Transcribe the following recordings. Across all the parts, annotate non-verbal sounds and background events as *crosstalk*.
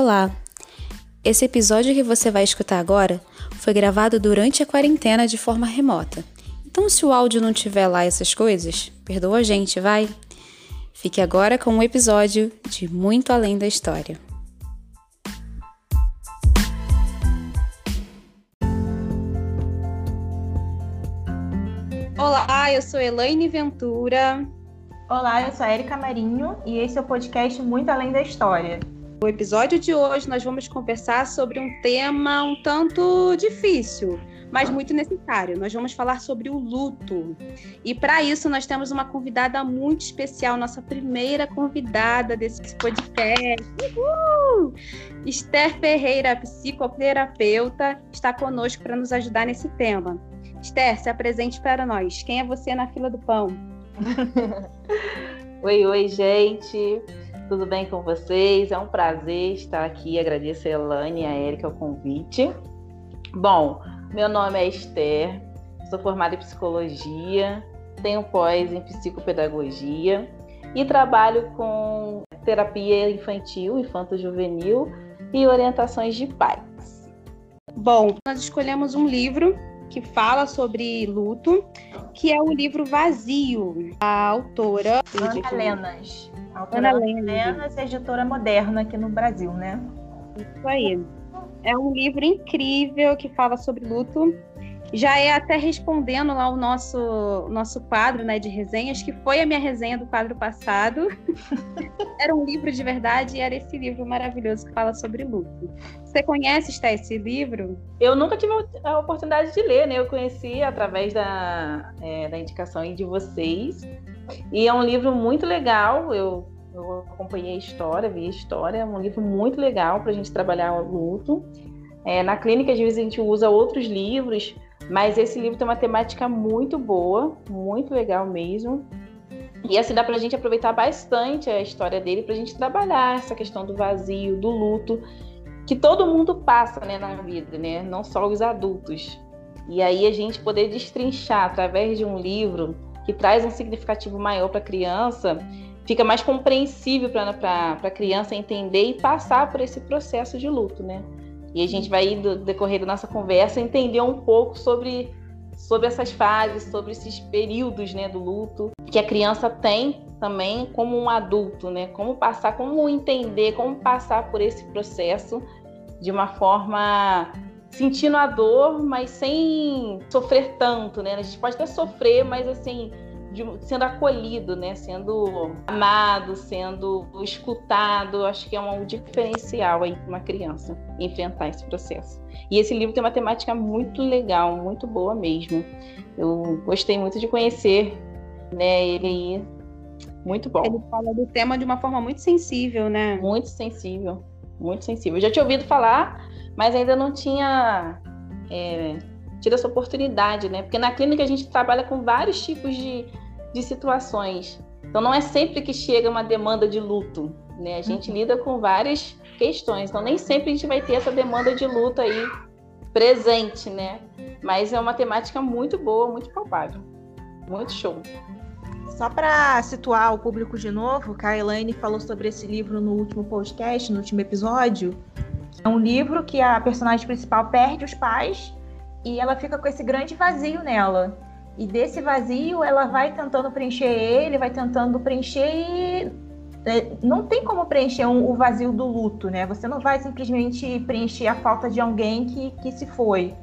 Olá! Esse episódio que você vai escutar agora foi gravado durante a quarentena de forma remota. Então, se o áudio não tiver lá essas coisas, perdoa a gente, vai? Fique agora com um episódio de Muito Além da História. Olá, eu sou Elaine Ventura. Olá, eu sou a Erika Marinho e esse é o podcast Muito Além da História. No episódio de hoje, nós vamos conversar sobre um tema um tanto difícil, mas muito necessário. Nós vamos falar sobre o luto. E para isso, nós temos uma convidada muito especial, nossa primeira convidada desse podcast. Uhul! Esther Ferreira, psicoterapeuta, está conosco para nos ajudar nesse tema. Esther, se apresente para nós. Quem é você na fila do pão? *laughs* oi, oi, gente. Tudo bem com vocês? É um prazer estar aqui. Agradeço a Elane e a Erika o convite. Bom, meu nome é Esther, sou formada em psicologia, tenho pós em psicopedagogia e trabalho com terapia infantil, infanto-juvenil e orientações de pais. Bom, nós escolhemos um livro que fala sobre luto, que é o livro Vazio, a autora Ana Lenas. Autora Ana Lenas, editora moderna aqui no Brasil, né? Isso aí. É um livro incrível que fala sobre luto. Já é até respondendo lá o nosso, nosso quadro né, de resenhas, que foi a minha resenha do quadro passado. *laughs* era um livro de verdade e era esse livro maravilhoso que fala sobre luto. Você conhece, Esté, esse livro? Eu nunca tive a oportunidade de ler, né? Eu conheci através da, é, da indicação de vocês. E é um livro muito legal. Eu, eu acompanhei a história, vi a história. É um livro muito legal para a gente trabalhar o luto. É, na clínica, às vezes, a gente usa outros livros, mas esse livro tem uma temática muito boa, muito legal mesmo. E assim dá para a gente aproveitar bastante a história dele para a gente trabalhar essa questão do vazio, do luto, que todo mundo passa né, na vida, né? não só os adultos. E aí a gente poder destrinchar através de um livro que traz um significativo maior para a criança, fica mais compreensível para a criança entender e passar por esse processo de luto, né? E a gente vai, do decorrer da nossa conversa, entender um pouco sobre, sobre essas fases, sobre esses períodos né, do luto que a criança tem também como um adulto, né? Como passar, como entender, como passar por esse processo de uma forma sentindo a dor, mas sem sofrer tanto, né? A gente pode até sofrer, mas assim, de, sendo acolhido, né? Sendo amado, sendo escutado. Acho que é um diferencial aí para uma criança enfrentar esse processo. E esse livro tem uma temática muito legal, muito boa mesmo. Eu gostei muito de conhecer, né? Ele muito bom. Ele fala do tema de uma forma muito sensível, né? Muito sensível, muito sensível. Eu já tinha ouvido falar mas ainda não tinha é, tido essa oportunidade, né? Porque na clínica a gente trabalha com vários tipos de, de situações. Então não é sempre que chega uma demanda de luto, né? A gente uhum. lida com várias questões. Então nem sempre a gente vai ter essa demanda de luto aí presente, né? Mas é uma temática muito boa, muito palpável. Muito show. Só para situar o público de novo, a Elaine falou sobre esse livro no último podcast, no último episódio. É um livro que a personagem principal perde os pais e ela fica com esse grande vazio nela. E desse vazio ela vai tentando preencher ele, vai tentando preencher e é, não tem como preencher um, o vazio do luto, né? Você não vai simplesmente preencher a falta de alguém que, que se foi.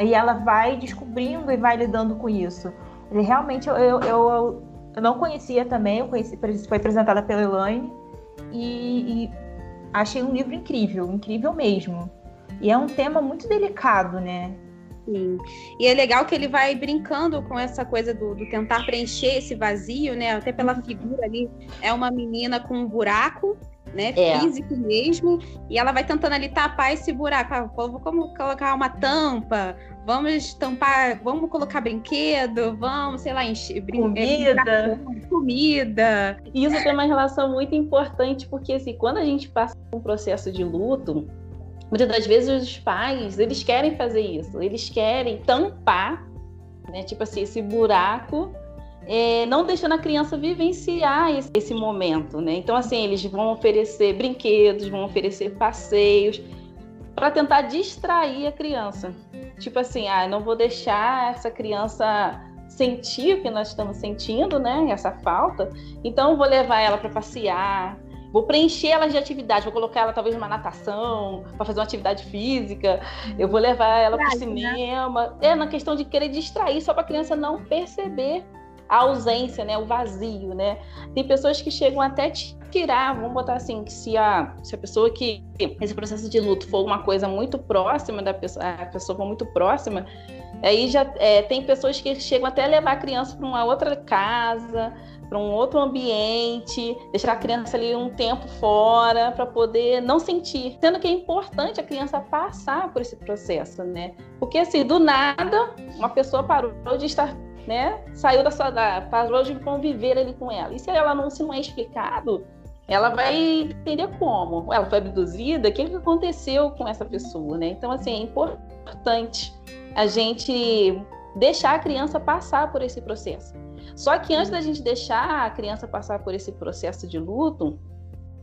E ela vai descobrindo e vai lidando com isso. E realmente eu, eu, eu, eu, não conhecia também, eu conheci, foi apresentada pela Elaine. E, e achei um livro incrível, incrível mesmo. E é um tema muito delicado, né? Sim. E é legal que ele vai brincando com essa coisa do, do, tentar preencher esse vazio, né? Até pela uhum. figura ali. É uma menina com um buraco, né? É. Físico mesmo. E ela vai tentando ali tapar esse buraco. Ah, como colocar uma tampa, vamos tampar, vamos colocar brinquedo, vamos, sei lá, encher, comida. comida. E isso tem uma relação muito importante, porque assim, quando a gente passa por um processo de luto, muitas das vezes os pais, eles querem fazer isso, eles querem tampar, né, tipo assim, esse buraco é, não deixando a criança vivenciar esse, esse, momento, né? Então, assim, eles vão oferecer brinquedos, vão oferecer passeios para tentar distrair a criança. Tipo assim, ah, não vou deixar essa criança sentir o que nós estamos sentindo, né? Essa falta. Então, vou levar ela para passear, vou preencher ela de atividade, vou colocar ela talvez numa natação, para fazer uma atividade física, eu vou levar ela para o né? cinema. Né? É na questão de querer distrair, só para a criança não perceber a ausência, né, o vazio, né? Tem pessoas que chegam até tirar, vamos botar assim, que se a, se a pessoa que esse processo de luto for uma coisa muito próxima da pessoa, a pessoa for muito próxima, aí já é, tem pessoas que chegam até a levar a criança para uma outra casa, para um outro ambiente, deixar a criança ali um tempo fora para poder não sentir. Sendo que é importante a criança passar por esse processo, né? Porque assim, do nada, uma pessoa parou de estar né, saiu da sua da, parou de conviver ali com ela. E se ela não se não é explicado, ela vai entender como. Ela foi abduzida, o que, que aconteceu com essa pessoa, né? Então, assim, é importante a gente deixar a criança passar por esse processo. Só que antes da gente deixar a criança passar por esse processo de luto,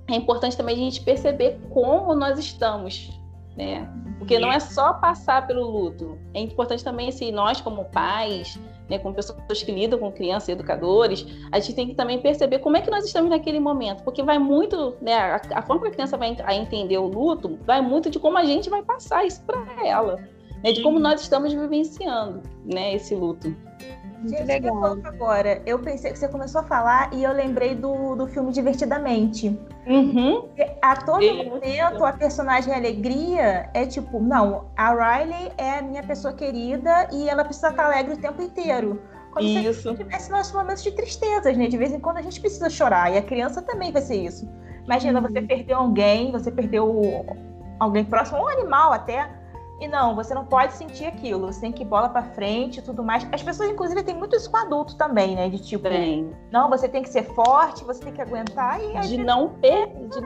é importante também a gente perceber como nós estamos né? Porque não é só passar pelo luto. É importante também, assim, nós como pais, né, como pessoas que lidam com crianças, educadores, a gente tem que também perceber como é que nós estamos naquele momento, porque vai muito, né, a, a forma que a criança vai a entender o luto vai muito de como a gente vai passar isso para ela, né, de como nós estamos vivenciando, né, esse luto. Gente, legal. agora, eu pensei que você começou a falar e eu lembrei do, do filme Divertidamente. Uhum. A todo Isso. momento, a personagem Alegria é tipo, não, a Riley é a minha pessoa querida e ela precisa estar alegre o tempo inteiro. Como isso. se a gente tivesse nossos momentos de tristezas, né? De vez em quando a gente precisa chorar e a criança também vai ser isso. Imagina, uhum. você perdeu alguém, você perdeu alguém próximo, um animal até e não, você não pode sentir aquilo, você tem que ir bola para frente e tudo mais. As pessoas, inclusive, têm muito isso com adulto também, né? De tipo, Bem. não, você tem que ser forte, você tem que aguentar e de não per... de,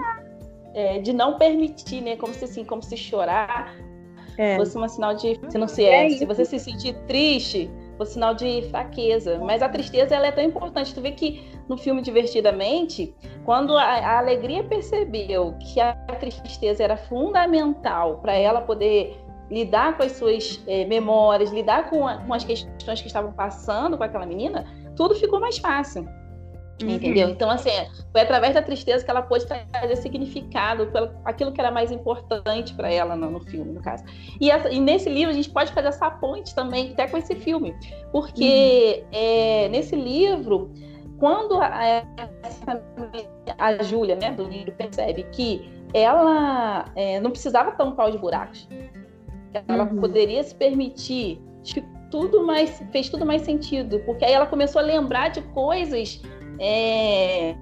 é, de, não permitir, né? Como se assim, como se chorar é. fosse um sinal de se não se é, é se você se sentir triste, fosse sinal de fraqueza. Mas a tristeza ela é tão importante. Tu vê que no filme Divertidamente, quando a, a alegria percebeu que a tristeza era fundamental para ela poder lidar com as suas é, memórias, lidar com, a, com, as questões que estavam passando com aquela menina, tudo ficou mais fácil. Uhum. Entendeu? Então, assim, foi através da tristeza que ela pôde trazer significado pelo aquilo que era mais importante para ela no, no, filme, no caso. E, essa, e, nesse livro a gente pode fazer essa ponte também, até com esse filme, porque uhum. é, nesse livro, quando a, a Júlia, né, do livro, percebe que ela é, não precisava tampar os buracos, ela uhum. poderia se permitir. Tudo mais fez tudo mais sentido, porque aí ela começou a lembrar de coisas, é,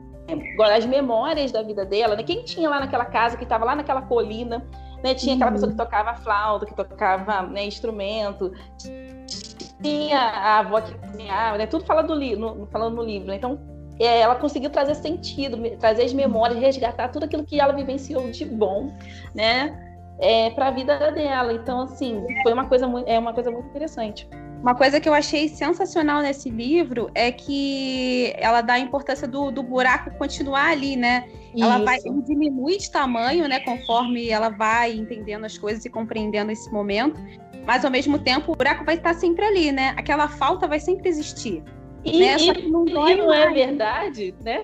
as memórias da vida dela, né? Quem tinha lá naquela casa que estava lá naquela colina, né? Tinha aquela pessoa que uhum. tocava flauta, que tocava né, instrumento, tinha a avó que cozinhava, né? Tudo falando no, no, falando no livro. Né? Então é, ela conseguiu trazer sentido, trazer as memórias, resgatar tudo aquilo que ela vivenciou de bom, né? É, para a vida dela. Então, assim, foi uma coisa muito, é uma coisa muito interessante. Uma coisa que eu achei sensacional nesse livro é que ela dá a importância do, do buraco continuar ali, né? Isso. Ela vai diminui de tamanho, né? Conforme ela vai entendendo as coisas e compreendendo esse momento. Mas ao mesmo tempo, o buraco vai estar sempre ali, né? Aquela falta vai sempre existir. E, né? e, não, e não é verdade, né?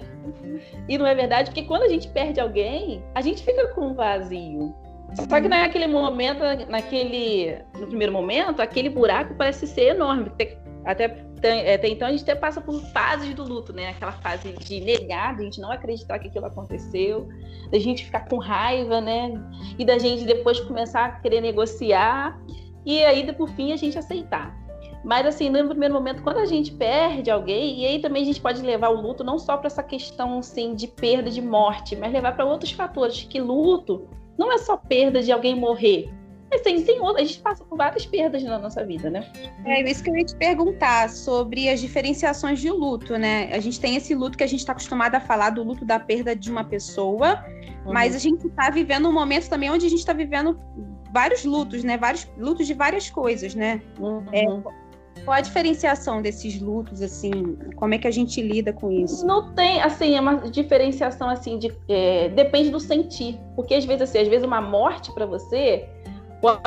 E não é verdade, porque quando a gente perde alguém, a gente fica com um vazio. Só que naquele momento, naquele, no primeiro momento, aquele buraco parece ser enorme. Até, até então a gente até passa por fases do luto, né? Aquela fase de negar, de a gente não acreditar que aquilo aconteceu, da gente ficar com raiva, né? E da gente depois começar a querer negociar e aí por fim a gente aceitar. Mas assim, no primeiro momento, quando a gente perde alguém, e aí também a gente pode levar o luto não só para essa questão assim de perda de morte, mas levar para outros fatores que luto não é só perda de alguém morrer. Tem, outra, a gente passa por várias perdas na nossa vida, né? É isso que eu ia te perguntar sobre as diferenciações de luto, né? A gente tem esse luto que a gente está acostumado a falar do luto da perda de uma pessoa, uhum. mas a gente está vivendo um momento também onde a gente está vivendo vários lutos, né? Vários lutos de várias coisas, né? Uhum. É, Qual a diferenciação desses lutos, assim? Como é que a gente lida com isso? Não tem, assim, é uma diferenciação, assim, de, é, depende do sentir. Porque, às vezes, assim, às vezes uma morte para você pode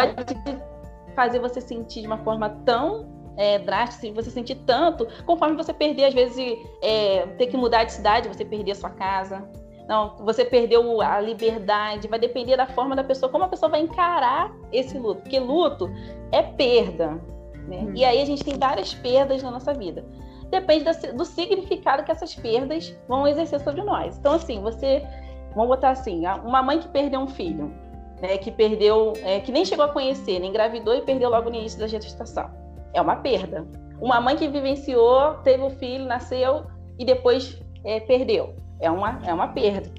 fazer você sentir de uma forma tão é, drástica, você sentir tanto, conforme você perder, às vezes, é, ter que mudar de cidade, você perder a sua casa, não, você perdeu a liberdade, vai depender da forma da pessoa, como a pessoa vai encarar esse luto, porque luto é perda, né? Hum. E aí a gente tem várias perdas na nossa vida. Depende do significado que essas perdas vão exercer sobre nós. Então, assim, você, vamos botar assim, uma mãe que perdeu um filho, né, que perdeu, é, que nem chegou a conhecer, nem engravidou e perdeu logo no início da gestação, é uma perda. Uma mãe que vivenciou, teve o um filho, nasceu e depois é, perdeu, é uma, é uma perda.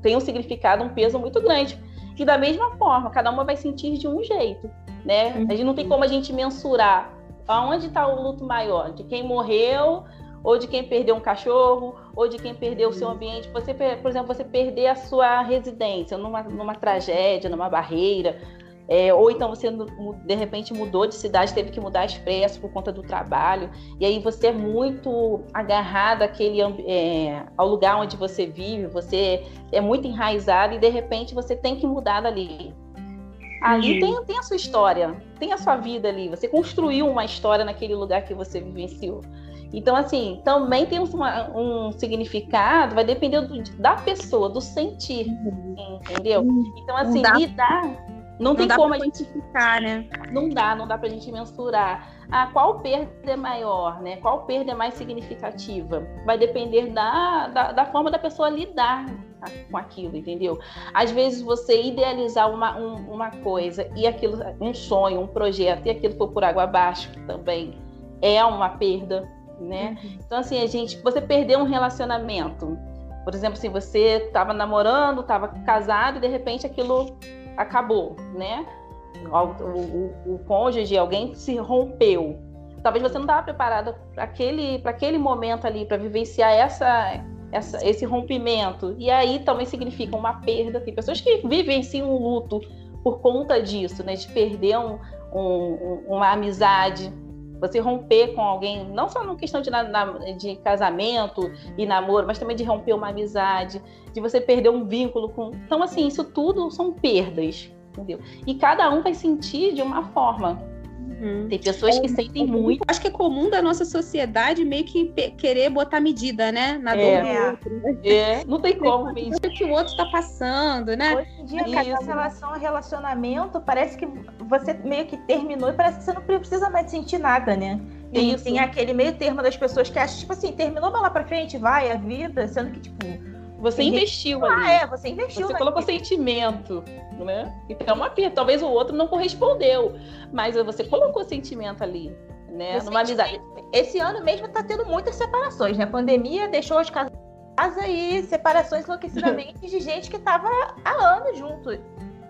tem um significado, um peso muito grande. E da mesma forma, cada uma vai sentir de um jeito né? A gente não tem como a gente mensurar aonde está o luto maior, de quem morreu, ou de quem perdeu um cachorro, ou de quem perdeu o seu ambiente. Você, por exemplo, você perder a sua residência numa, numa tragédia, numa barreira, é, ou então você de repente mudou de cidade, teve que mudar expresso por conta do trabalho, e aí você é muito agarrado àquele, é, ao lugar onde você vive, você é muito enraizado e de repente você tem que mudar dali. Ali tem, tem a sua história, tem a sua vida ali. Você construiu uma história naquele lugar que você vivenciou. Então, assim, também tem uma, um significado, vai depender do, da pessoa, do sentir, uhum. entendeu? Então, assim, lidar. Não, não tem como a gente ficar, né? Não dá, não dá pra gente mensurar. Ah, qual perda é maior, né? Qual perda é mais significativa? Vai depender da, da, da forma da pessoa lidar com aquilo, entendeu? Às vezes você idealizar uma, um, uma coisa e aquilo, um sonho, um projeto, e aquilo for por água abaixo também é uma perda, né? Uhum. Então, assim, a gente, você perdeu um relacionamento. Por exemplo, se você estava namorando, estava casado e de repente aquilo acabou, né? O, o, o cônjuge, alguém se rompeu. Talvez você não estava preparada para aquele, aquele momento ali, para vivenciar essa, essa, esse rompimento. E aí também significa uma perda. Tem pessoas que vivenciam um luto por conta disso, né? De perder um, um, uma amizade, você romper com alguém, não só na questão de, na, de, casamento e namoro, mas também de romper uma amizade, de você perder um vínculo com. Então, assim, isso tudo são perdas, entendeu? E cada um vai sentir de uma forma. Uhum. Tem pessoas que é, sentem muito. Acho que é comum da nossa sociedade meio que querer botar medida, né? Na dor é. do outro. Né? É, não tem como. O que o outro está passando, né? Hoje em dia, cada relação a relacionamento, parece que você meio que terminou e parece que você não precisa mais sentir nada, né? Tem, tem aquele meio termo das pessoas que acham, tipo assim, terminou, mas lá pra frente, vai a vida, sendo que, tipo, você investiu ah, ali. Ah, é, você investiu. Você colocou sentimento, né? Então, é uma perda. Talvez o outro não correspondeu, mas você colocou sentimento ali, né? Numa amizade. Esse ano mesmo tá tendo muitas separações, né? A pandemia deixou as casas e separações enlouquecidamente de gente que tava há anos junto.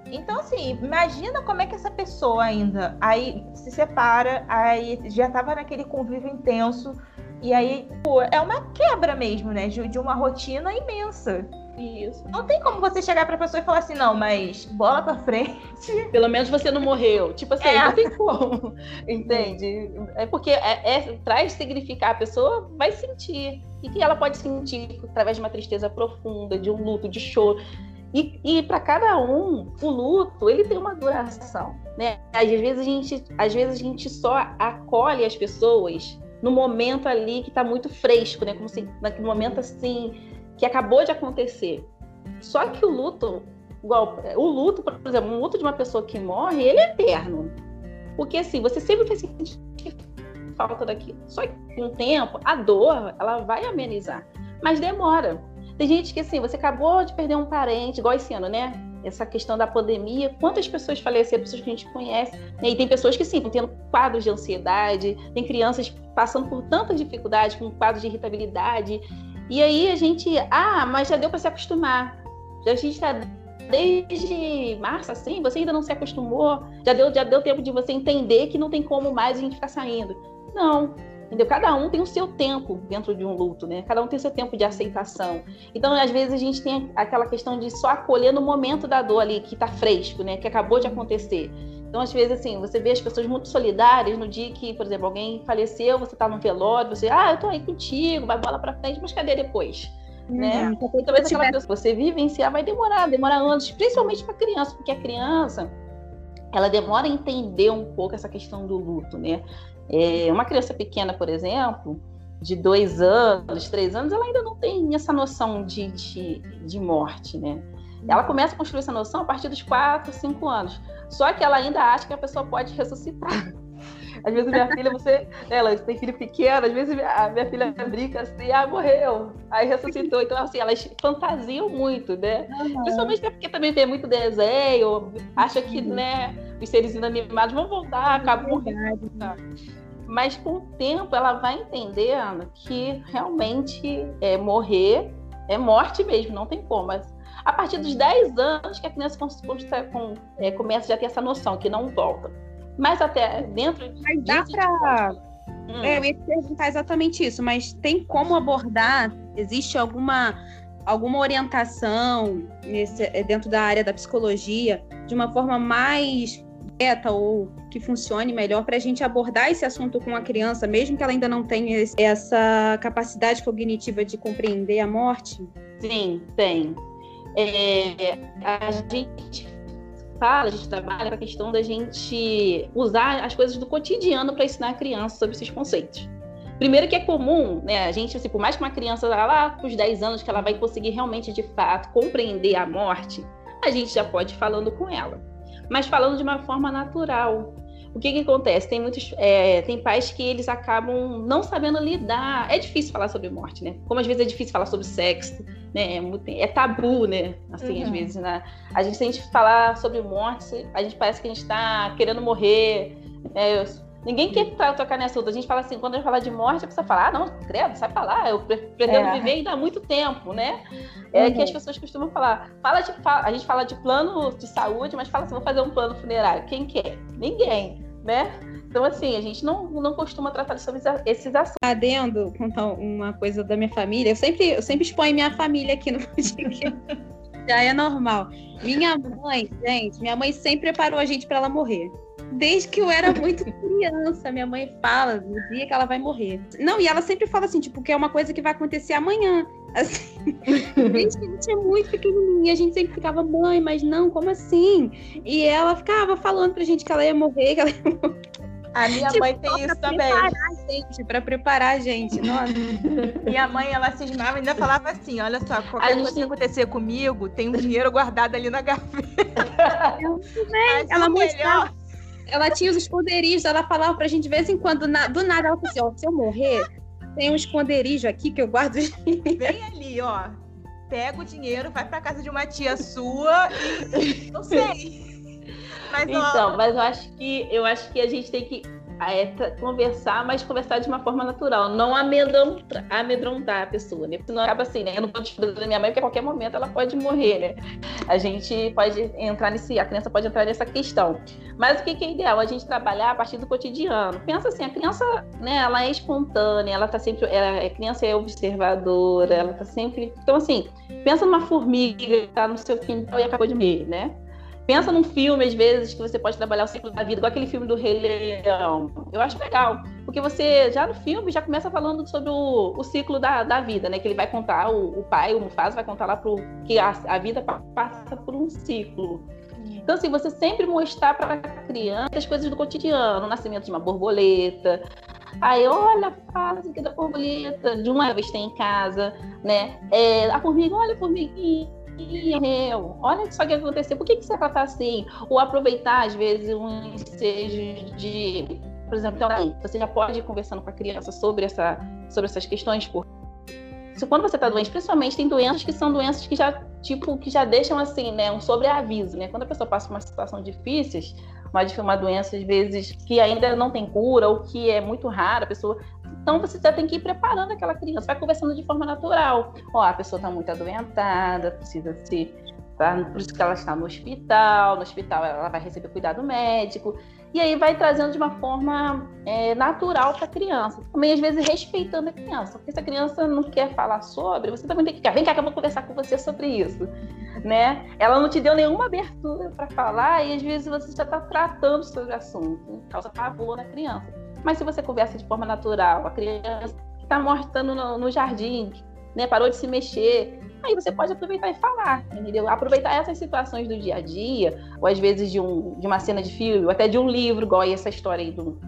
Então, assim, imagina como é que essa pessoa ainda aí se separa, aí já tava naquele convívio intenso, e aí, pô, é uma quebra mesmo, né? De, de uma rotina imensa. Isso. Não tem como você chegar pra pessoa e falar assim, não, mas bola pra frente. *laughs* Pelo menos você não morreu. Tipo assim, é. não tem como. Entende? É porque é, é, traz significar, a pessoa vai sentir. E que ela pode sentir através de uma tristeza profunda, de um luto, de choro. E, e para cada um, o luto, ele tem uma duração, né? Às vezes a gente, às vezes a gente só acolhe as pessoas no momento ali que está muito fresco, né? Como se naquele momento assim que acabou de acontecer. Só que o luto, igual o luto, por exemplo, um luto de uma pessoa que morre, ele é eterno. Porque assim, você sempre vai sentir falta daquilo. Só que com o tempo, a dor, ela vai amenizar, mas demora. Tem gente que assim, você acabou de perder um parente, igual esse ano, né? Essa questão da pandemia, quantas pessoas faleceram, pessoas que a gente conhece, né? e tem pessoas que sim, estão tendo quadros de ansiedade, tem crianças passando por tantas dificuldades, com quadros de irritabilidade, e aí a gente, ah, mas já deu para se acostumar, já a gente está desde março assim, você ainda não se acostumou, já deu, já deu tempo de você entender que não tem como mais a gente ficar saindo. Não, Entendeu? Cada um tem o seu tempo dentro de um luto, né? Cada um tem o seu tempo de aceitação. Então, às vezes, a gente tem aquela questão de só acolher no momento da dor ali, que tá fresco, né? Que acabou de acontecer. Então, às vezes, assim, você vê as pessoas muito solidárias no dia que, por exemplo, alguém faleceu, você está no velório, você, ah, eu tô aí contigo, vai bola para frente, mas cadê depois? Uhum. Né? Então, talvez aquela pessoa você vivenciar vai demorar, demorar anos, principalmente para criança, porque a criança ela demora a entender um pouco essa questão do luto, né? É, uma criança pequena, por exemplo, de dois anos, três anos, ela ainda não tem essa noção de, de, de morte, né? Ela começa a construir essa noção a partir dos quatro, cinco anos. Só que ela ainda acha que a pessoa pode ressuscitar. *laughs* Às vezes minha filha, você, ela tem filho pequeno, às vezes a minha filha brinca assim, ah, morreu, aí ressuscitou. Então, assim, elas fantasiam muito, né? Uhum. Principalmente porque também tem muito desenho, acha que, né, os seres inanimados vão voltar, acabou. Mas com o tempo ela vai entendendo que realmente é, morrer é morte mesmo, não tem como. Mas a partir dos 10 anos que a criança com, é, começa já a ter essa noção que não volta. Mas até dentro. Mas dá para. Hum. É, eu ia te perguntar exatamente isso, mas tem como abordar? Existe alguma, alguma orientação nesse, é, dentro da área da psicologia de uma forma mais direta ou que funcione melhor para a gente abordar esse assunto com a criança, mesmo que ela ainda não tenha essa capacidade cognitiva de compreender a morte? Sim, tem. É, a gente fala, a gente trabalha com a questão da gente usar as coisas do cotidiano para ensinar a criança sobre esses conceitos. Primeiro que é comum, né, a gente, assim, por mais que uma criança lá com os 10 anos que ela vai conseguir realmente, de fato, compreender a morte, a gente já pode ir falando com ela. Mas falando de uma forma natural, o que, que acontece? Tem muitos, é, tem pais que eles acabam não sabendo lidar. É difícil falar sobre morte, né? Como às vezes é difícil falar sobre sexo, né? É, é tabu, né? Assim, uhum. às vezes, né? A gente, se a gente falar sobre morte, a gente parece que a gente está querendo morrer. Né? Ninguém quer tocar nessa outra. A gente fala assim, quando a gente fala de morte, a pessoa fala, ah, não, credo, sai pra lá, eu pretendo é. viver ainda há muito tempo, né? É uhum. que as pessoas costumam falar. Fala de, a gente fala de plano de saúde, mas fala assim, vou fazer um plano funerário. Quem quer? Ninguém, né? Então, assim, a gente não, não costuma tratar sobre esses assuntos. Adendo, contar uma coisa da minha família. Eu sempre, eu sempre exponho minha família aqui no *laughs* podcast. Já é normal. Minha mãe, gente, minha mãe sempre preparou a gente para ela morrer desde que eu era muito criança. Minha mãe fala no dia que ela vai morrer. Não, e ela sempre fala assim, tipo, que é uma coisa que vai acontecer amanhã. *laughs* Assim, desde que a gente é muito pequenininha, a gente sempre ficava, mãe, mas não, como assim? E ela ficava falando pra gente que ela ia morrer, que ela ia morrer. A minha tipo, mãe tem isso também. Para preparar a gente, para preparar a gente. Nossa. minha mãe, ela cismava e ainda falava assim: olha só, qualquer a coisa gente... que acontecer comigo, tem um dinheiro guardado ali na gaveta. *laughs* Eu também. Ela mostrava ela tinha os esconderijos, ela falava pra gente de vez em quando, na, do nada, ela falou assim, ó, se eu morrer, tem um esconderijo aqui que eu guardo. Vem ali, ó. Pega o dinheiro, vai pra casa de uma tia sua e não sei. Mas, então, ó... mas eu acho que eu acho que a gente tem que é conversar, mas conversar de uma forma natural, não amedrontar, amedrontar a pessoa, né? Porque não acaba assim, né? Eu não vou despedir da minha mãe, porque a qualquer momento ela pode morrer, né? A gente pode entrar nesse, a criança pode entrar nessa questão. Mas o que, é ideal? A gente trabalhar a partir do cotidiano. Pensa assim, a criança, né, ela é espontânea, ela tá sempre, ela, a criança é observadora, ela tá sempre. Então, assim, pensa numa formiga que tá no seu quintal e acabou de morrer, né? Pensa num filme, às vezes, que você pode trabalhar o ciclo da vida, igual aquele filme do Rei Leão. Eu acho legal, porque você, já no filme, já começa falando sobre o, o ciclo da, da vida, né? Que ele vai contar, o, o pai, o Mufasa, vai contar lá pro, que a, a vida passa por um ciclo. Então, assim, você sempre mostrar para a criança as coisas do cotidiano, o nascimento de uma borboleta. Aí, olha, fala aqui da borboleta, de uma vez tem em casa, né? É, a formiga, olha a formiguinha morreu. Olha só o que aconteceu. Por que, que você tá assim? Ou aproveitar, às vezes, um ensejo de. Por exemplo, então, você já pode ir conversando com a criança sobre, essa, sobre essas questões, porque quando você está doente, principalmente tem doenças que são doenças que já, tipo, que já deixam assim, né, um sobreaviso, né? Quando a pessoa passa por uma situação difícil, uma, uma doença, às vezes, que ainda não tem cura ou que é muito rara, a pessoa então você já tem que ir preparando aquela criança, vai conversando de forma natural. Ó, a pessoa está muito adoentada, precisa se. Tá? Por isso que ela está no hospital, no hospital ela vai receber cuidado médico. E aí vai trazendo de uma forma é, natural para a criança. Também, às vezes, respeitando a criança. Porque se a criança não quer falar sobre, você também tem que. Vem cá que eu vou conversar com você sobre isso. Né? Ela não te deu nenhuma abertura para falar e às vezes você já está tratando sobre o assunto, causa pavor na criança. Mas se você conversa de forma natural, a criança que está mortando no, no jardim, né, parou de se mexer, aí você pode aproveitar e falar, entendeu? Aproveitar essas situações do dia a dia, ou às vezes de, um, de uma cena de filme, ou até de um livro, igual essa história aí do,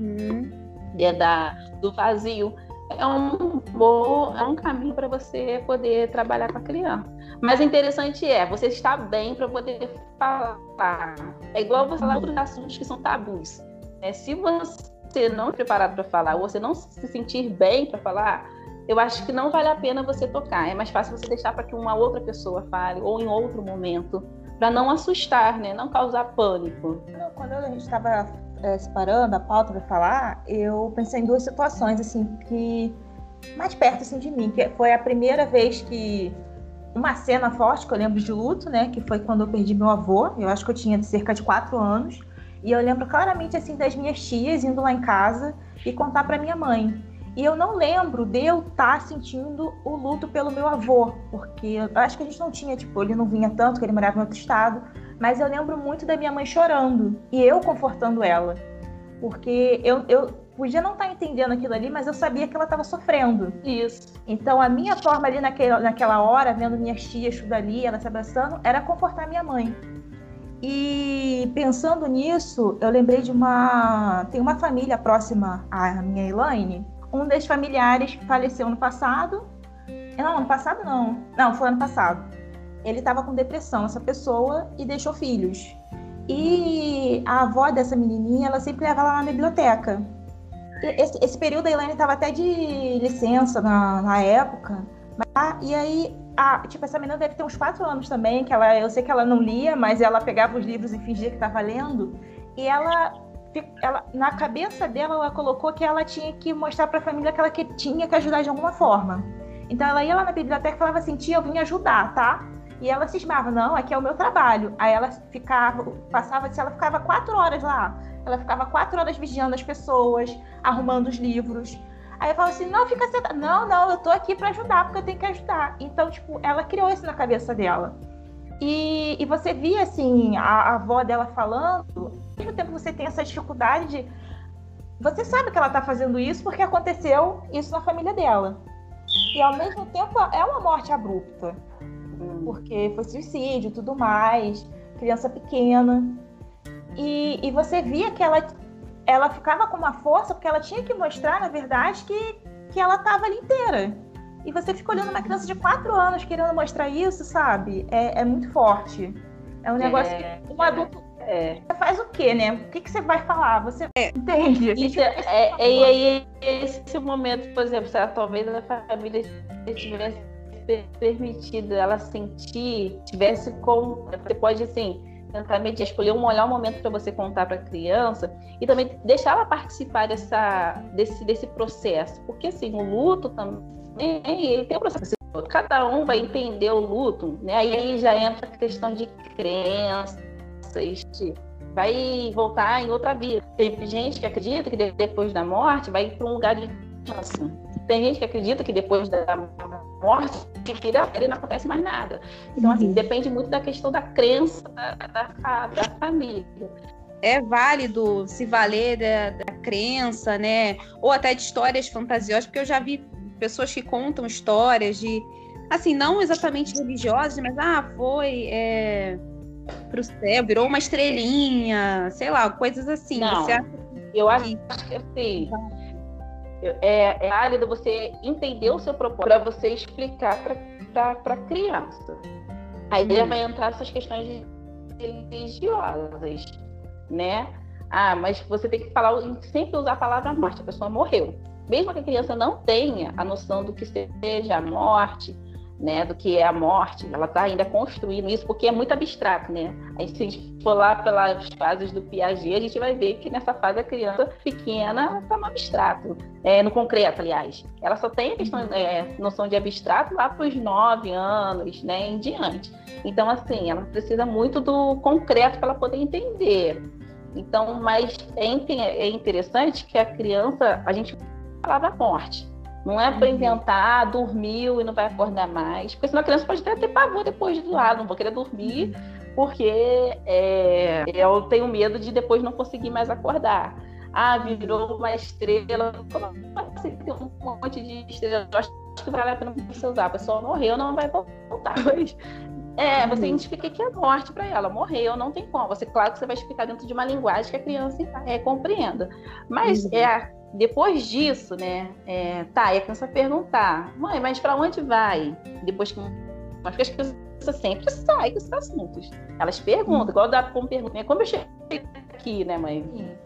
uhum. é da, do vazio. É um bom, é um caminho para você poder trabalhar com a criança. Mas interessante é, você está bem para poder falar. É igual você falar outros assuntos que são tabus. É, se você não é preparado para falar, ou você não se sentir bem para falar, eu acho que não vale a pena você tocar. É mais fácil você deixar para que uma outra pessoa fale ou em outro momento, para não assustar, né? Não causar pânico. Quando a gente estava é, separando a pauta para falar, eu pensei em duas situações assim que mais perto assim de mim, que foi a primeira vez que uma cena forte que eu lembro de luto, né? Que foi quando eu perdi meu avô. Eu acho que eu tinha cerca de quatro anos. E eu lembro claramente assim das minhas tias indo lá em casa e contar para minha mãe. E eu não lembro de eu estar tá sentindo o luto pelo meu avô, porque eu acho que a gente não tinha, tipo, ele não vinha tanto, que ele morava em outro estado, mas eu lembro muito da minha mãe chorando e eu confortando ela. Porque eu, eu podia não estar tá entendendo aquilo ali, mas eu sabia que ela estava sofrendo. Isso. Então a minha forma ali naquela, naquela hora, vendo minhas tias tudo ali, ela se abraçando, era confortar minha mãe. E pensando nisso, eu lembrei de uma. Tem uma família próxima à minha Elaine, um dos familiares faleceu no passado. Não, ano passado não. Não, foi ano passado. Ele estava com depressão, essa pessoa, e deixou filhos. E a avó dessa menininha, ela sempre leva lá na biblioteca. Esse, esse período a Elaine estava até de licença na, na época. Mas, e aí, a, tipo, essa menina deve ter uns quatro anos também, que ela, eu sei que ela não lia, mas ela pegava os livros e fingia que estava lendo. E ela ela, na cabeça dela, ela colocou que ela tinha que mostrar para a família que ela que tinha que ajudar de alguma forma. Então ela ia lá na biblioteca e falava assim: tia, eu vim ajudar, tá? E ela cismava: não, aqui é o meu trabalho. Aí ela ficava, passava, ela ficava quatro horas lá. Ela ficava quatro horas vigiando as pessoas, arrumando os livros. Aí eu falava assim: não, fica sentada. Não, não, eu tô aqui para ajudar, porque eu tenho que ajudar. Então, tipo, ela criou isso na cabeça dela. E, e você via, assim, a, a avó dela falando, ao mesmo tempo você tem essa dificuldade de. Você sabe que ela está fazendo isso porque aconteceu isso na família dela. E ao mesmo tempo é uma morte abrupta. Porque foi suicídio tudo mais, criança pequena. E, e você via que ela, ela ficava com uma força porque ela tinha que mostrar, na verdade, que, que ela estava ali inteira. E você fica olhando uma criança de quatro anos querendo mostrar isso, sabe? É, é muito forte. É um negócio é, que um adulto é. Você faz o quê, né? O que, que você vai falar? Você é. entende? Isso, é, é, e aí, esse momento, por exemplo, se ela, talvez a família tivesse permitido ela sentir, tivesse como. Você pode, assim, tentar mediar, escolher um melhor momento para você contar para a criança e também deixar ela participar dessa, desse, desse processo. Porque, assim, o luto também ele tem um processo. Cada um vai entender o luto, né? Aí já entra a questão de crença este vai voltar em outra vida. Tem gente que acredita que depois da morte vai para um lugar de descanso. Tem gente que acredita que depois da morte, ele não acontece mais nada. Então, assim, uhum. depende muito da questão da crença da, da, da família é válido se valer da, da, crença, né? Ou até de histórias fantasiosas, porque eu já vi pessoas que contam histórias de, assim, não exatamente religiosas, mas ah, foi é, pro céu, virou uma estrelinha, sei lá, coisas assim. Não, acha... eu acho que assim, é, é válido você entender o seu propósito para você explicar para a criança. Aí hum. vai entrar essas questões religiosas, né? Ah, mas você tem que falar, sempre usar a palavra morte, a pessoa morreu. Mesmo que a criança não tenha a noção do que seja a morte, né, do que é a morte, ela está ainda construindo isso, porque é muito abstrato, né? A gente, se a gente for lá pelas fases do Piaget, a gente vai ver que nessa fase a criança pequena está no abstrato, é, no concreto, aliás. Ela só tem a questão, é, noção de abstrato lá para os nove anos, né, em diante. Então, assim, ela precisa muito do concreto para ela poder entender. Então, mas é, é interessante que a criança, a gente falava morte, Não é para inventar, ah, dormiu e não vai acordar mais. Porque senão a criança pode até ter pavor depois de lado, não vou querer dormir, porque é, eu tenho medo de depois não conseguir mais acordar. Ah, virou uma estrela. Como assim tem um monte de estrela? Eu acho que vale a pena você usar. A pessoa morreu, não vai voltar. Mas, é, você uhum. identifica que é morte para ela. Morreu, não tem como. Você, claro que você vai explicar dentro de uma linguagem que a criança é, compreenda. Mas uhum. é depois disso, né? É, tá, e a criança perguntar, mãe, mas para onde vai? Depois que. Mas as crianças sempre saem esses assuntos. Elas perguntam, igual dá como pergunta, né? Como eu cheguei aqui, né, mãe?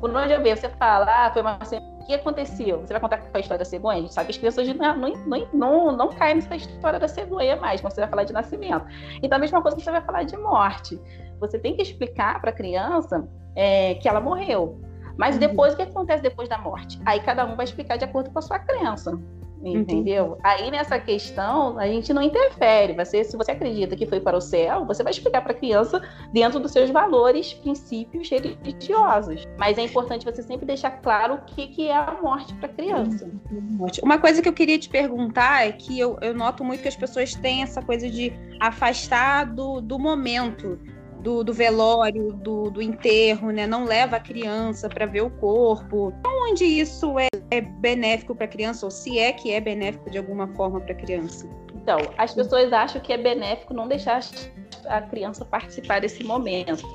Por onde eu vejo, você fala, ah, foi uma o que aconteceu? Você vai contar a história da cegonha? A gente sabe que as crianças não, não, não, não, não caem nessa história da cegonha mais, quando você vai falar de nascimento. Então, a mesma coisa que você vai falar de morte. Você tem que explicar para a criança é, que ela morreu. Mas uhum. depois, o que acontece depois da morte? Aí cada um vai explicar de acordo com a sua crença. Entendeu? Uhum. Aí nessa questão a gente não interfere. Você, se você acredita que foi para o céu, você vai explicar para a criança dentro dos seus valores, princípios religiosos. Mas é importante você sempre deixar claro o que, que é a morte para a criança. Uma coisa que eu queria te perguntar é que eu, eu noto muito que as pessoas têm essa coisa de afastar do, do momento do, do velório, do, do, enterro, né? Não leva a criança para ver o corpo. Onde isso é, é benéfico para a criança, ou se é que é benéfico de alguma forma para a criança? Então, as pessoas acham que é benéfico não deixar a criança participar desse momento.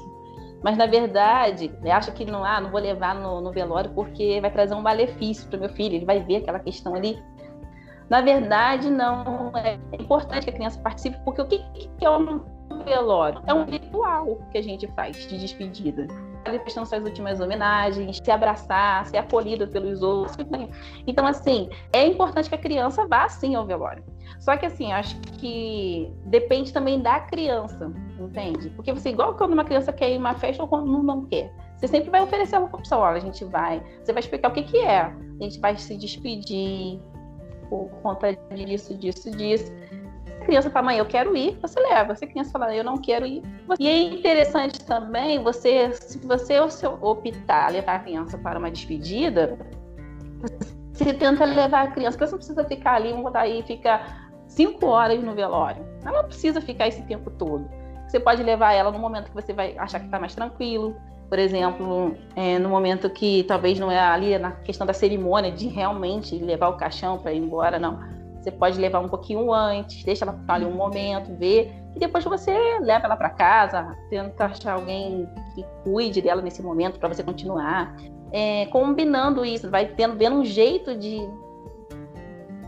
Mas, na verdade, acha que não, ah, não vou levar no, no velório porque vai trazer um malefício para o meu filho, ele vai ver aquela questão ali. Na verdade, não é importante que a criança participe, porque o que, que é um velório. É um ritual que a gente faz de despedida. Prestando suas últimas homenagens, se abraçar, ser acolhido pelos outros. Então, assim, é importante que a criança vá sim ao velório. Só que, assim, acho que depende também da criança, entende? Porque você, igual quando uma criança quer ir em uma festa ou quando não quer. Você sempre vai oferecer uma opção. Olha, a gente vai. Você vai explicar o que, que é. A gente vai se despedir por conta disso, disso, disso criança fala, mãe, eu quero ir, você leva. Se a criança fala, eu não quero ir. E é interessante também, você, se você optar levar a criança para uma despedida, você tenta levar a criança, porque você não precisa ficar ali, vamos botar aí, ficar cinco horas no velório. Ela não precisa ficar esse tempo todo. Você pode levar ela no momento que você vai achar que está mais tranquilo. Por exemplo, é, no momento que talvez não é ali na questão da cerimônia de realmente levar o caixão para ir embora, não você pode levar um pouquinho antes, deixa ela ficar ali um momento, ver, e depois você leva ela para casa, tenta achar alguém que cuide dela nesse momento para você continuar. É, combinando isso, vai tendo, vendo um jeito de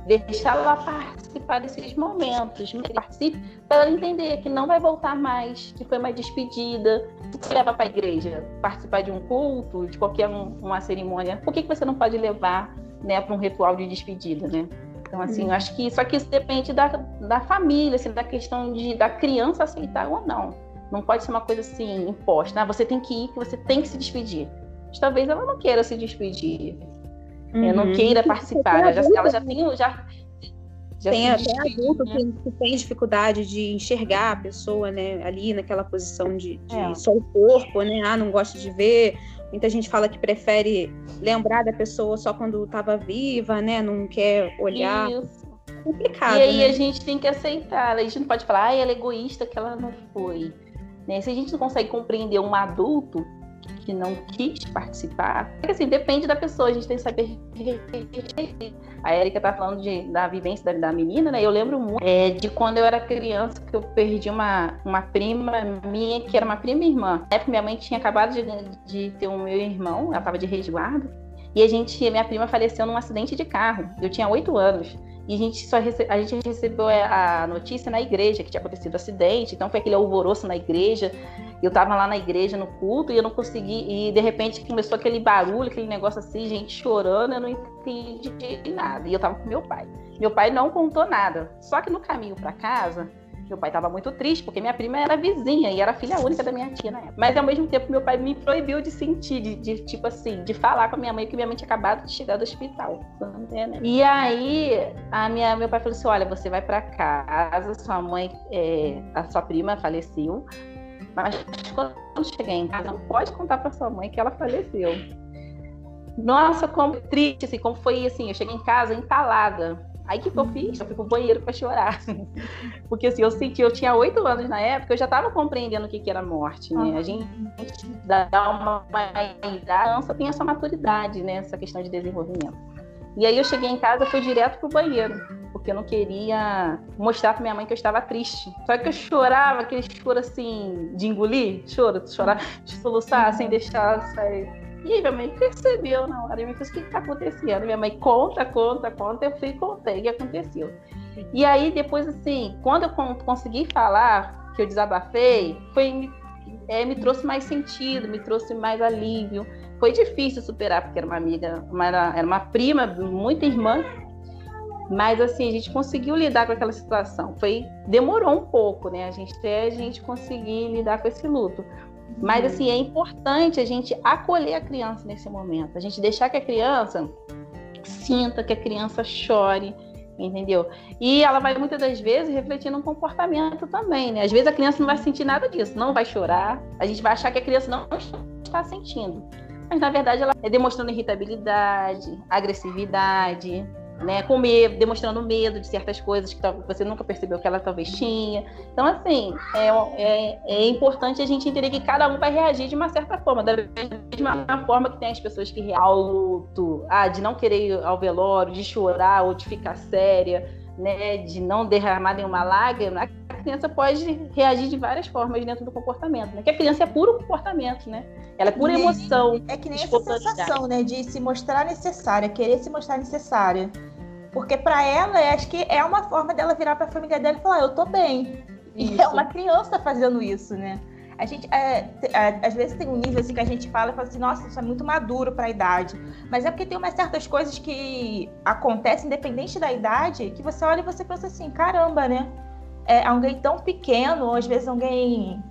deixar ela participar desses momentos, participe para ela entender que não vai voltar mais, que foi uma despedida. Você leva para a igreja participar de um culto, de qualquer um, uma cerimônia, por que, que você não pode levar né, para um ritual de despedida, né? Então, assim, eu acho que só que isso depende da, da família, assim, da questão de da criança aceitar ou não. Não pode ser uma coisa assim imposta. Ah, você tem que ir, que você tem que se despedir. Mas, talvez ela não queira se despedir, uhum. não queira participar. Ela já, ela já tem, já, já tem até adulto né? que, que, tem dificuldade de enxergar a pessoa, né, ali naquela posição de, de é. só o corpo, né? Ah, não gosta de ver, Muita gente fala que prefere lembrar da pessoa só quando estava viva, né? Não quer olhar. Isso. É complicado. E aí né? a gente tem que aceitar. A gente não pode falar, ah, ela é egoísta que ela não foi. Né? Se a gente não consegue compreender um adulto, que não quis participar. Porque, assim, depende da pessoa, a gente tem que saber. A Erika tá falando de, da vivência da, da menina, né? Eu lembro muito é, de quando eu era criança, que eu perdi uma, uma prima minha, que era uma prima irmã. Na época, minha mãe tinha acabado de, de ter um meu irmão, ela tava de resguardo. E a gente, minha prima faleceu num acidente de carro. Eu tinha oito anos. E a gente só a gente recebeu é, a notícia na igreja que tinha acontecido o acidente, então foi aquele alvoroço na igreja. Eu tava lá na igreja no culto e eu não consegui, e de repente começou aquele barulho, aquele negócio assim, gente chorando, eu não entendi nada. E eu tava com meu pai. Meu pai não contou nada. Só que no caminho para casa, meu pai estava muito triste, porque minha prima era vizinha e era filha única da minha tia na época. Mas ao mesmo tempo, meu pai me proibiu de sentir, de, de tipo assim, de falar com a minha mãe, que minha mãe tinha acabado de chegar do hospital. E aí, a minha, meu pai falou assim: olha, você vai para casa, sua mãe, é, a sua prima faleceu, mas quando chegar em casa, não pode contar para sua mãe que ela faleceu. Nossa, como triste, assim, como foi assim, eu cheguei em casa entalada. Aí que, que eu fiz? Eu fui pro banheiro para chorar. *laughs* Porque assim, eu senti, eu tinha oito anos na época, eu já estava compreendendo o que, que era morte, né? A gente dá uma, uma criança tem essa maturidade, né? Essa questão de desenvolvimento. E aí eu cheguei em casa, fui direto pro banheiro, porque eu não queria mostrar para minha mãe que eu estava triste. Só que eu chorava, aquele choro assim, de engolir, choro, chorar, de soluçar, sem deixar sair e aí minha mãe percebeu na hora, e me disse, o que está acontecendo? Minha mãe conta, conta, conta, eu fui e contei que aconteceu. E aí depois, assim, quando eu consegui falar, que eu desabafei, foi, é, me trouxe mais sentido, me trouxe mais alívio. Foi difícil superar, porque era uma amiga, uma, era uma prima, muita irmã, mas assim, a gente conseguiu lidar com aquela situação. Foi demorou um pouco, né? A gente até a gente conseguir lidar com esse luto. Mas uhum. assim, é importante a gente acolher a criança nesse momento, a gente deixar que a criança sinta, que a criança chore, entendeu? E ela vai muitas das vezes refletir no comportamento também, né? Às vezes a criança não vai sentir nada disso, não vai chorar, a gente vai achar que a criança não está sentindo. Mas na verdade ela é demonstrando irritabilidade, agressividade, né, com medo, demonstrando medo de certas coisas que você nunca percebeu que ela talvez tinha. Então, assim, é, é, é, importante a gente entender que cada um vai reagir de uma certa forma, da mesma forma que tem as pessoas que reagem ao luto, ah, de não querer ir ao velório, de chorar ou de ficar séria, né, de não derramar nenhuma lágrima. A criança pode reagir de várias formas dentro do comportamento, né? Que a criança é puro comportamento, né? Ela é pura emoção. É que nem essa sensação, né, de se mostrar necessária, querer se mostrar necessária. Porque para ela, acho que é uma forma dela virar para a família dela e falar: eu tô bem. Isso. E é uma criança fazendo isso, né? A gente, é, é, às vezes tem um nível assim que a gente fala e fala assim, nossa, isso é muito maduro para a idade. Mas é porque tem umas certas coisas que acontecem independente da idade, que você olha e você pensa assim, caramba, né? É alguém tão pequeno, ou às vezes alguém,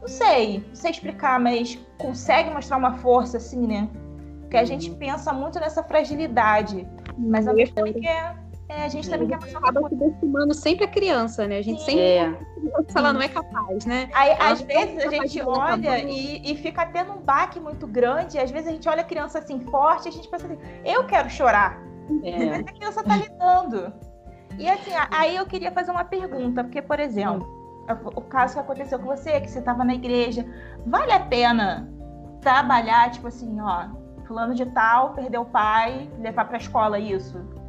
não sei, não sei explicar, mas consegue mostrar uma força assim, né? Porque a gente uhum. pensa muito nessa fragilidade. Mas ao mesmo tempo que é, é, a gente também quer mostrar acaba subestimando sempre a criança, né? A gente sempre é. se ela não é capaz, né? Aí, às vezes a gente olha e, e, fica tendo um baque muito grande, às vezes a gente olha a criança assim forte, a gente pensa assim, eu quero chorar. É. Mas a criança tá lidando. E assim, aí eu queria fazer uma pergunta, porque, por exemplo, o caso que aconteceu com você, que você estava na igreja, vale a pena trabalhar, tipo assim, ó, fulano de tal perdeu o pai, levar para a escola isso.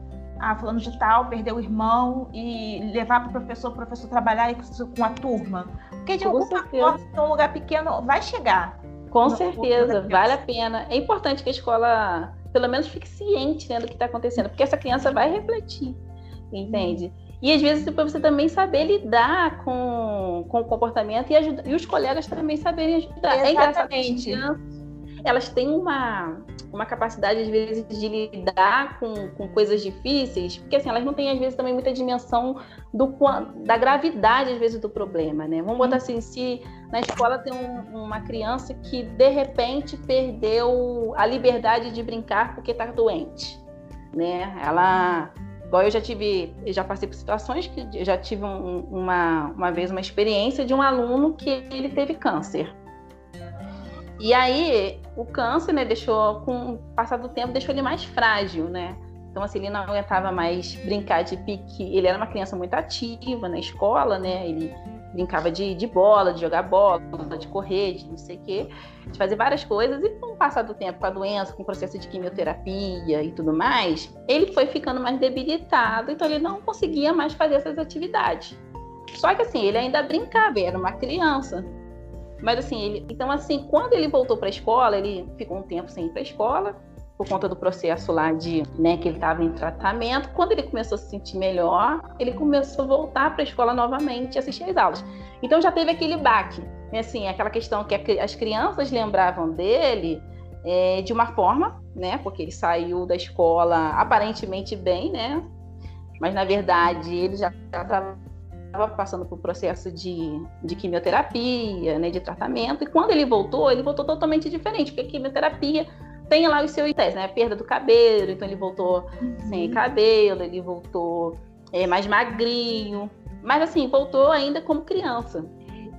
Ah, fulano de tal perdeu o irmão e levar para o professor, o professor trabalhar com a turma. Porque de alguma forma, um lugar pequeno, vai chegar. Com certeza, vale a pena. É importante que a escola, pelo menos, fique ciente né, do que está acontecendo, porque essa criança vai refletir, entende? E às vezes depois você também saber lidar com, com o comportamento e, ajuda, e os colegas também saberem ajudar. Exatamente. É elas têm uma, uma capacidade, às vezes, de lidar com, com coisas difíceis, porque assim, elas não têm, às vezes, também muita dimensão do, da gravidade, às vezes, do problema, né? Vamos botar assim, se na escola tem um, uma criança que, de repente, perdeu a liberdade de brincar porque está doente, né? Ela Igual eu já tive, eu já passei por situações que já tive um, uma, uma vez uma experiência de um aluno que ele teve câncer. E aí, o câncer, né, deixou, com o passar do tempo, deixou ele mais frágil, né? Então, assim, ele não aguentava mais brincar de pique. Ele era uma criança muito ativa na escola, né? Ele brincava de, de bola, de jogar bola, de correr, de não sei o quê, de fazer várias coisas. E com o passar do tempo, com a doença, com o processo de quimioterapia e tudo mais, ele foi ficando mais debilitado, então ele não conseguia mais fazer essas atividades. Só que assim, ele ainda brincava, era uma criança. Mas assim, ele, então assim, quando ele voltou para a escola, ele ficou um tempo sem ir para a escola por conta do processo lá de, né, que ele estava em tratamento. Quando ele começou a se sentir melhor, ele começou a voltar para a escola novamente e assistir às aulas. Então já teve aquele baque, né, assim, aquela questão que as crianças lembravam dele é, de uma forma, né, porque ele saiu da escola aparentemente bem, né, mas na verdade ele já estava estava passando por processo de, de quimioterapia, né, de tratamento, e quando ele voltou, ele voltou totalmente diferente, porque a quimioterapia tem lá os seus testes, né, a perda do cabelo, então ele voltou uhum. sem cabelo, ele voltou é, mais magrinho, mas assim, voltou ainda como criança.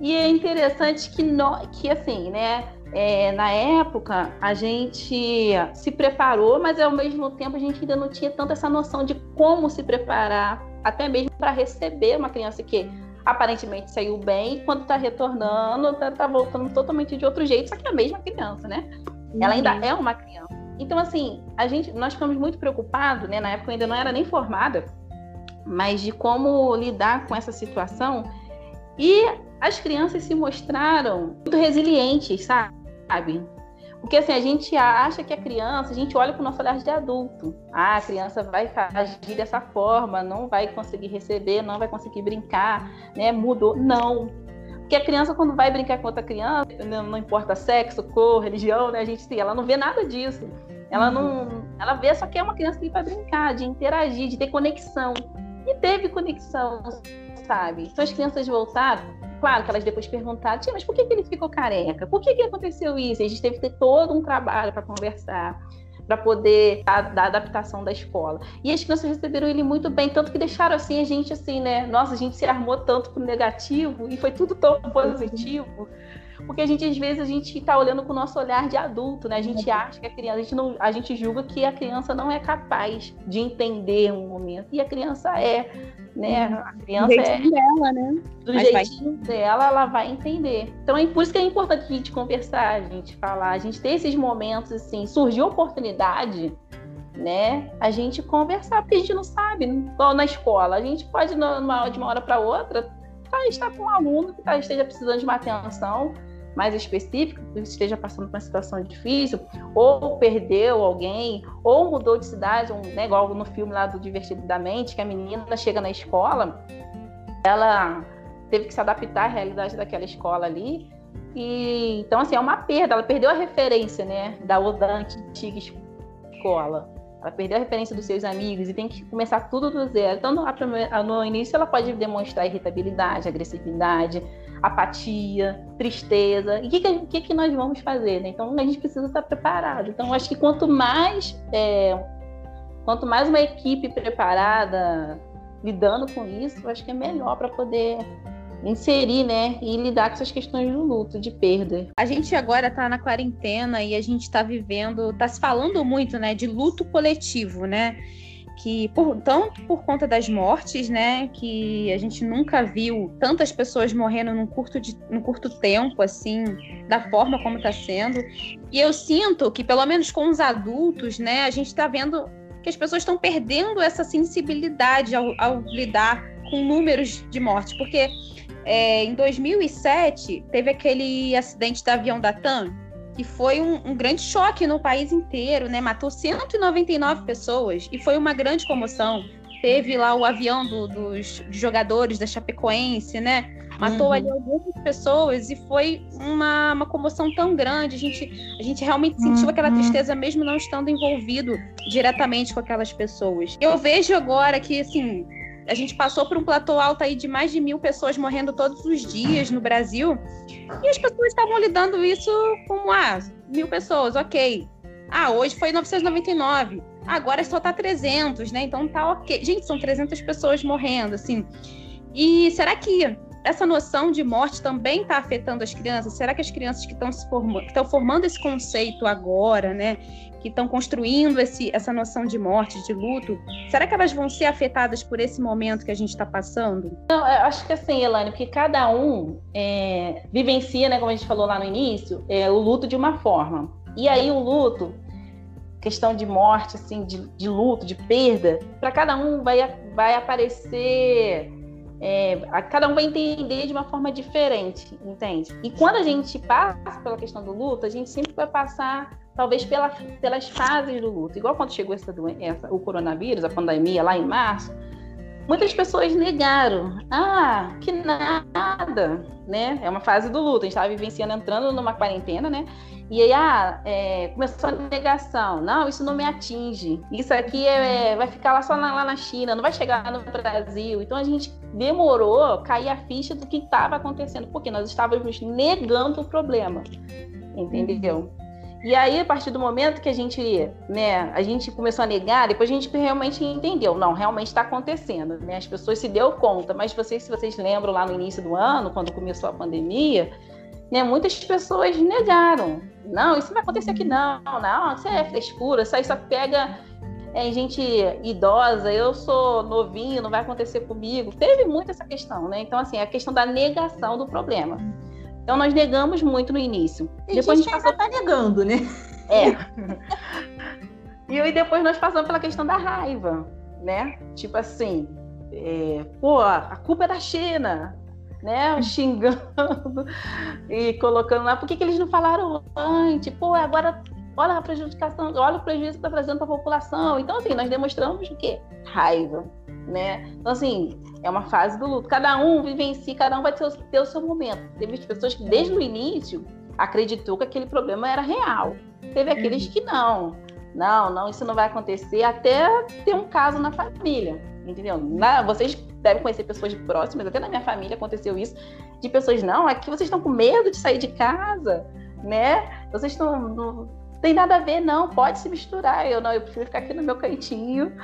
E é interessante que, no, que assim, né, é, na época, a gente se preparou, mas ao mesmo tempo a gente ainda não tinha tanto essa noção de como se preparar, até mesmo para receber uma criança que aparentemente saiu bem, e quando está retornando, está tá voltando totalmente de outro jeito, só que é a mesma criança, né? Uhum. Ela ainda é uma criança. Então, assim, a gente, nós ficamos muito preocupados, né? Na época eu ainda não era nem formada, mas de como lidar com essa situação. E as crianças se mostraram muito resilientes, sabe? Sabe? Porque assim, a gente acha que a criança, a gente olha com o nosso olhar de adulto. Ah, a criança vai agir dessa forma, não vai conseguir receber, não vai conseguir brincar, né? Mudou. Não. Porque a criança, quando vai brincar com outra criança, não importa sexo, cor, religião, né? A gente, ela não vê nada disso. Ela não. Ela vê só que é uma criança que vai brincar, de interagir, de ter conexão. E teve conexão, sabe? Então as crianças voltaram Claro que elas depois perguntaram, tia, mas por que, que ele ficou careca? Por que, que aconteceu isso? A gente teve que ter todo um trabalho para conversar, para poder dar adaptação da escola. E as crianças receberam ele muito bem, tanto que deixaram assim a gente assim, né? Nossa, a gente se armou tanto pro negativo e foi tudo tão positivo. Porque a gente, às vezes, a gente está olhando com o nosso olhar de adulto, né? A gente acha que a criança, a gente, não, a gente julga que a criança não é capaz de entender um momento. E a criança é né? A criança do jeitinho é dela, né? Do Mas jeitinho vai... dela, ela vai entender. Então é por isso que é importante a gente conversar, a gente falar, a gente ter esses momentos assim, surgiu oportunidade, né? A gente conversar, porque a gente não sabe, igual na escola, a gente pode numa, de uma hora para outra tá, estar com um aluno que tá, esteja precisando de uma atenção mais específico, que esteja passando por uma situação difícil, ou perdeu alguém, ou mudou de cidade, um, né, igual no filme lá do Divertidamente, que a menina chega na escola, ela teve que se adaptar à realidade daquela escola ali, e então assim, é uma perda, ela perdeu a referência, né, da, da antiga escola. Ela perdeu a referência dos seus amigos e tem que começar tudo do zero. Então, no, no início, ela pode demonstrar irritabilidade, agressividade, apatia, tristeza. E o que, que, que, nós vamos fazer? Né? Então a gente precisa estar preparado. Então acho que quanto mais é, quanto mais uma equipe preparada lidando com isso, acho que é melhor para poder inserir, né, e lidar com essas questões do luto, de perda. A gente agora está na quarentena e a gente está vivendo, está se falando muito, né, de luto coletivo, né? Que por, tanto por conta das mortes, né, que a gente nunca viu tantas pessoas morrendo num curto, de, num curto tempo, assim, da forma como está sendo. E eu sinto que, pelo menos com os adultos, né, a gente está vendo que as pessoas estão perdendo essa sensibilidade ao, ao, lidar com números de mortes, porque é, em 2007 teve aquele acidente do avião da TAM, que foi um, um, grande choque no país inteiro, né? Matou 199 pessoas e foi uma grande comoção. Teve lá o avião do, dos jogadores da Chapecoense, né? Matou uhum. ali algumas pessoas e foi uma, uma comoção tão grande. A gente, a gente realmente sentiu uhum. aquela tristeza, mesmo não estando envolvido diretamente com aquelas pessoas. Eu vejo agora que, assim, a gente passou por um platô alto aí de mais de mil pessoas morrendo todos os dias no Brasil. E as pessoas estavam lidando isso como, ah, mil pessoas, ok. Ah, hoje foi 999. Agora só tá 300, né? Então tá ok. Gente, são 300 pessoas morrendo, assim. E será que essa noção de morte também está afetando as crianças? Será que as crianças que estão formando, estão formando esse conceito agora, né? Que estão construindo esse, essa noção de morte, de luto, será que elas vão ser afetadas por esse momento que a gente está passando? Não, eu acho que assim, Elane, porque cada um é, vivencia, né, como a gente falou lá no início, é, o luto de uma forma. E aí o luto, questão de morte, assim, de, de luto, de perda, para cada um vai, vai aparecer é, cada um vai entender de uma forma diferente, entende? E quando a gente passa pela questão do luto, a gente sempre vai passar talvez pela, pelas fases do luto. Igual quando chegou essa doença, o coronavírus, a pandemia lá em março, muitas pessoas negaram. Ah, que nada, né? É uma fase do luto. A gente estava vivenciando, entrando numa quarentena, né? E aí, ah, é, começou a negação. Não, isso não me atinge. Isso aqui é, vai ficar lá só na, lá na China, não vai chegar no Brasil. Então a gente demorou cair a ficha do que estava acontecendo, porque nós estávamos negando o problema. Entendeu? E aí, a partir do momento que a gente, né, a gente começou a negar, depois a gente realmente entendeu, não, realmente está acontecendo, né? As pessoas se deu conta, mas vocês, se vocês lembram lá no início do ano, quando começou a pandemia, né, muitas pessoas negaram. Não, isso não vai acontecer aqui não, não, isso é frescura, isso aí só pega é, gente idosa, eu sou novinho, não vai acontecer comigo. Teve muito essa questão, né? Então, assim, a questão da negação do problema. Então, nós negamos muito no início. Tem depois gente a gente passou... tá negando, né? É. *laughs* e aí depois nós passamos pela questão da raiva, né? Tipo assim, é, pô, a culpa é da China, né? Xingando e colocando lá. Por que, que eles não falaram antes? Pô, agora olha a prejudicação, olha o prejuízo que está trazendo para a população. Então, assim, nós demonstramos o quê? Raiva, né? Então, assim, é uma fase do luto. Cada um vive em si, cada um vai ter o, ter o seu momento. Teve pessoas que, desde o início, acreditou que aquele problema era real. Teve aqueles uhum. que não. Não, não, isso não vai acontecer até ter um caso na família, entendeu? Na, vocês devem conhecer pessoas próximas, até na minha família aconteceu isso, de pessoas, não, aqui vocês estão com medo de sair de casa, né? Vocês estão tem nada a ver, não, pode se misturar. Eu não, eu prefiro ficar aqui no meu cantinho.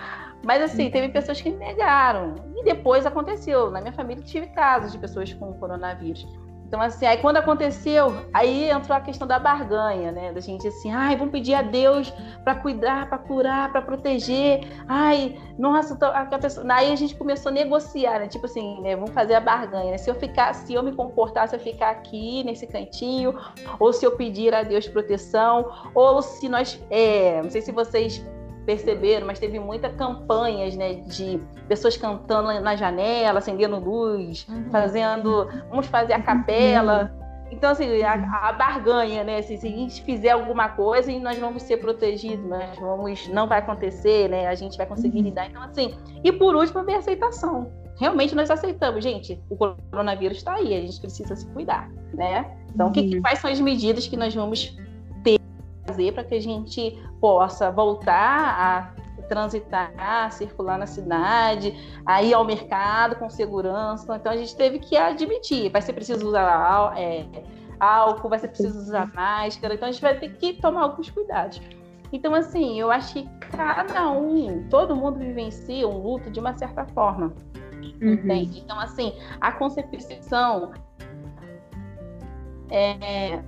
Mas assim, teve pessoas que negaram. E depois aconteceu. Na minha família tive casos de pessoas com coronavírus. Então, assim, aí quando aconteceu, aí entrou a questão da barganha, né? Da gente assim, ai, vamos pedir a Deus para cuidar, para curar, para proteger. Ai, nossa, a pessoa... aí a gente começou a negociar, né? Tipo assim, né? Vamos fazer a barganha. Né? Se eu ficar, se eu me comportar, se eu ficar aqui nesse cantinho, ou se eu pedir a Deus proteção, ou se nós, é, não sei se vocês perceberam, mas teve muitas campanhas, né, de pessoas cantando na janela, acendendo luz, uhum. fazendo, vamos fazer a uhum. capela. Então, assim, a, a barganha, né? Assim, se a gente fizer alguma coisa, nós vamos ser protegidos, nós vamos, não vai acontecer, né? A gente vai conseguir uhum. lidar. Então, assim, e por último, a aceitação. Realmente nós aceitamos, gente, o coronavírus está aí, a gente precisa se cuidar, né? Então, uhum. que, quais são as medidas que nós vamos fazer para que a gente possa voltar a transitar, a circular na cidade, a ir ao mercado com segurança. Então a gente teve que admitir, vai ser preciso usar é, álcool, vai ser preciso usar máscara, então a gente vai ter que tomar alguns cuidados. Então, assim, eu acho que cada um, todo mundo vivencia um luto de uma certa forma. Uhum. Entende? Então, assim, a concepção é,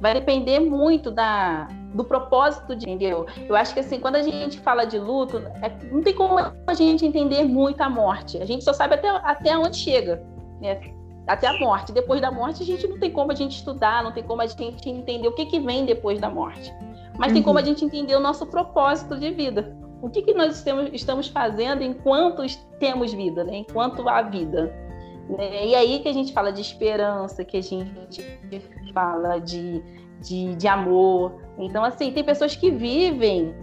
vai depender muito da, do propósito de entendeu? Eu acho que assim, quando a gente fala de luto, é, não tem como a gente entender muito a morte. A gente só sabe até, até onde chega, né? Até a morte. Depois da morte, a gente não tem como a gente estudar, não tem como a gente entender o que, que vem depois da morte. Mas uhum. tem como a gente entender o nosso propósito de vida. O que, que nós estamos fazendo enquanto temos vida, né? enquanto há vida. Né? E aí que a gente fala de esperança, que a gente fala de, de, de amor. Então, assim, tem pessoas que vivem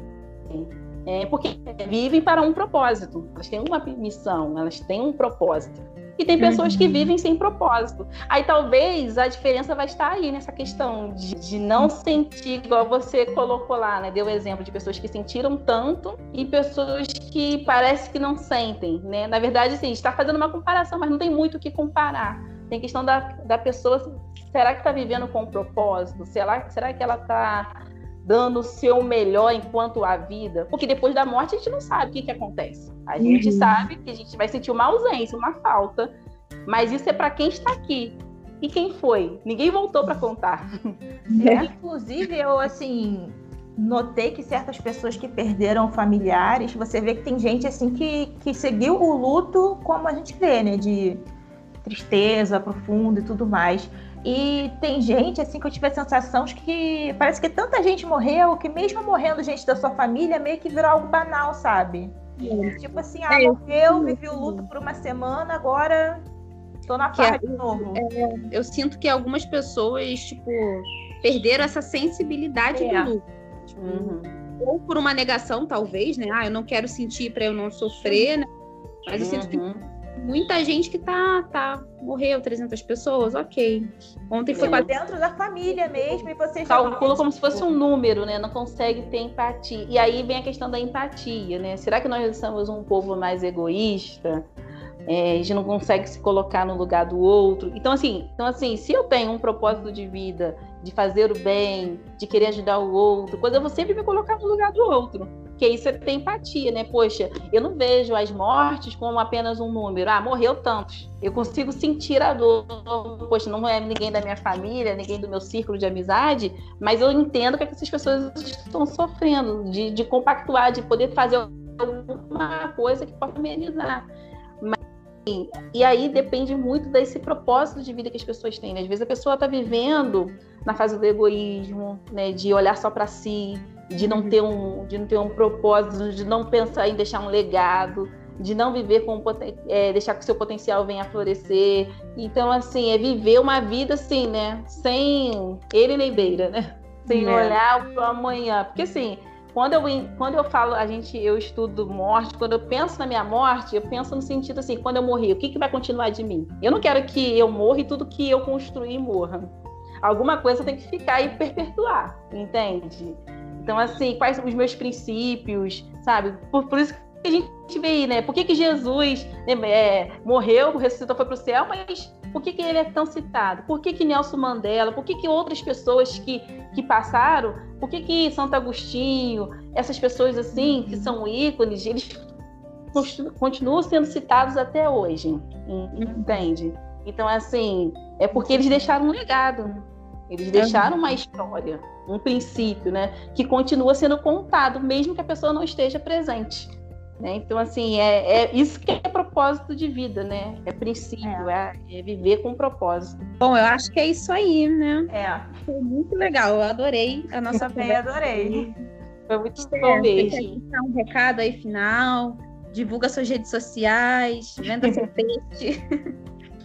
é, porque vivem para um propósito. Elas têm uma missão, elas têm um propósito. E tem pessoas que uhum. vivem sem propósito. Aí talvez a diferença vai estar aí nessa questão de, de não sentir, igual você colocou lá, né? Deu o exemplo de pessoas que sentiram tanto e pessoas que parece que não sentem, né? Na verdade, assim, a gente está fazendo uma comparação, mas não tem muito o que comparar. Tem questão da, da pessoa, será que está vivendo com um propósito? Será, será que ela está dando o seu melhor enquanto a vida, porque depois da morte a gente não sabe o que, que acontece. A gente uhum. sabe que a gente vai sentir uma ausência, uma falta, mas isso é para quem está aqui. E quem foi? Ninguém voltou para contar. *laughs* É. Inclusive, eu assim notei que certas pessoas que perderam familiares, você vê que tem gente assim que, que seguiu o luto como a gente vê, né? De tristeza profunda e tudo mais. E tem gente, assim, que eu tive a sensação de que parece que tanta gente morreu que mesmo morrendo gente da sua família, meio que virou algo banal, sabe? Tipo assim, ah, é, morreu, vivi o luto por uma semana, agora tô na farra é, de novo. É, eu sinto que algumas pessoas, tipo, perderam essa sensibilidade é. do luto. Tipo, uhum. Ou por uma negação, talvez, né? Ah, eu não quero sentir para eu não sofrer, né? Mas eu sinto que uhum muita gente que tá, tá, morreu 300 pessoas, ok. Ontem foi para dentro da família mesmo e você calcula como se fosse um número, né? Não consegue ter empatia. E aí vem a questão da empatia, né? Será que nós somos um povo mais egoísta? É, a gente não consegue se colocar no lugar do outro. Então assim, então assim, se eu tenho um propósito de vida, de fazer o bem, de querer ajudar o outro, quando eu vou sempre me colocar no lugar do outro que isso é ter empatia, né? Poxa, eu não vejo as mortes como apenas um número. Ah, morreu tantos. Eu consigo sentir a dor. Poxa, não é ninguém da minha família, ninguém do meu círculo de amizade, mas eu entendo que essas pessoas estão sofrendo, de, de compactuar, de poder fazer alguma coisa que possa amenizar. Mas, e aí depende muito desse propósito de vida que as pessoas têm. Né? Às vezes a pessoa está vivendo na fase do egoísmo, né? de olhar só para si, de não ter um, de não ter um propósito, de não pensar em deixar um legado, de não viver com é, deixar que o seu potencial venha a florescer. Então, assim, é viver uma vida assim, né? Sem ele nem beira, né? Sem é. olhar para o amanhã. Porque assim, quando eu, quando eu falo, a gente, eu estudo morte, quando eu penso na minha morte, eu penso no sentido assim, quando eu morrer, o que, que vai continuar de mim? Eu não quero que eu morra e tudo que eu construí morra. Alguma coisa tem que ficar e perpetuar, entende? Então, assim, quais são os meus princípios, sabe? Por, por isso que a gente vê aí, né? Por que, que Jesus né, é, morreu, ressuscitou, foi para o céu, mas por que, que ele é tão citado? Por que, que Nelson Mandela? Por que, que outras pessoas que, que passaram? Por que, que Santo Agostinho, essas pessoas assim, que são ícones, eles continuam sendo citados até hoje, entende? Então, assim, é porque eles deixaram um legado. Eles deixaram uma história, um princípio, né? Que continua sendo contado, mesmo que a pessoa não esteja presente. Né? Então, assim, é, é, isso que é propósito de vida, né? É princípio, é. é. é viver com propósito. Bom, eu acho que é isso aí, né? É. Foi muito legal, eu adorei a nossa *laughs* conversa. adorei. Foi muito é, bom mesmo. Um recado aí final, divulga suas redes sociais, venda seu *laughs* peixe.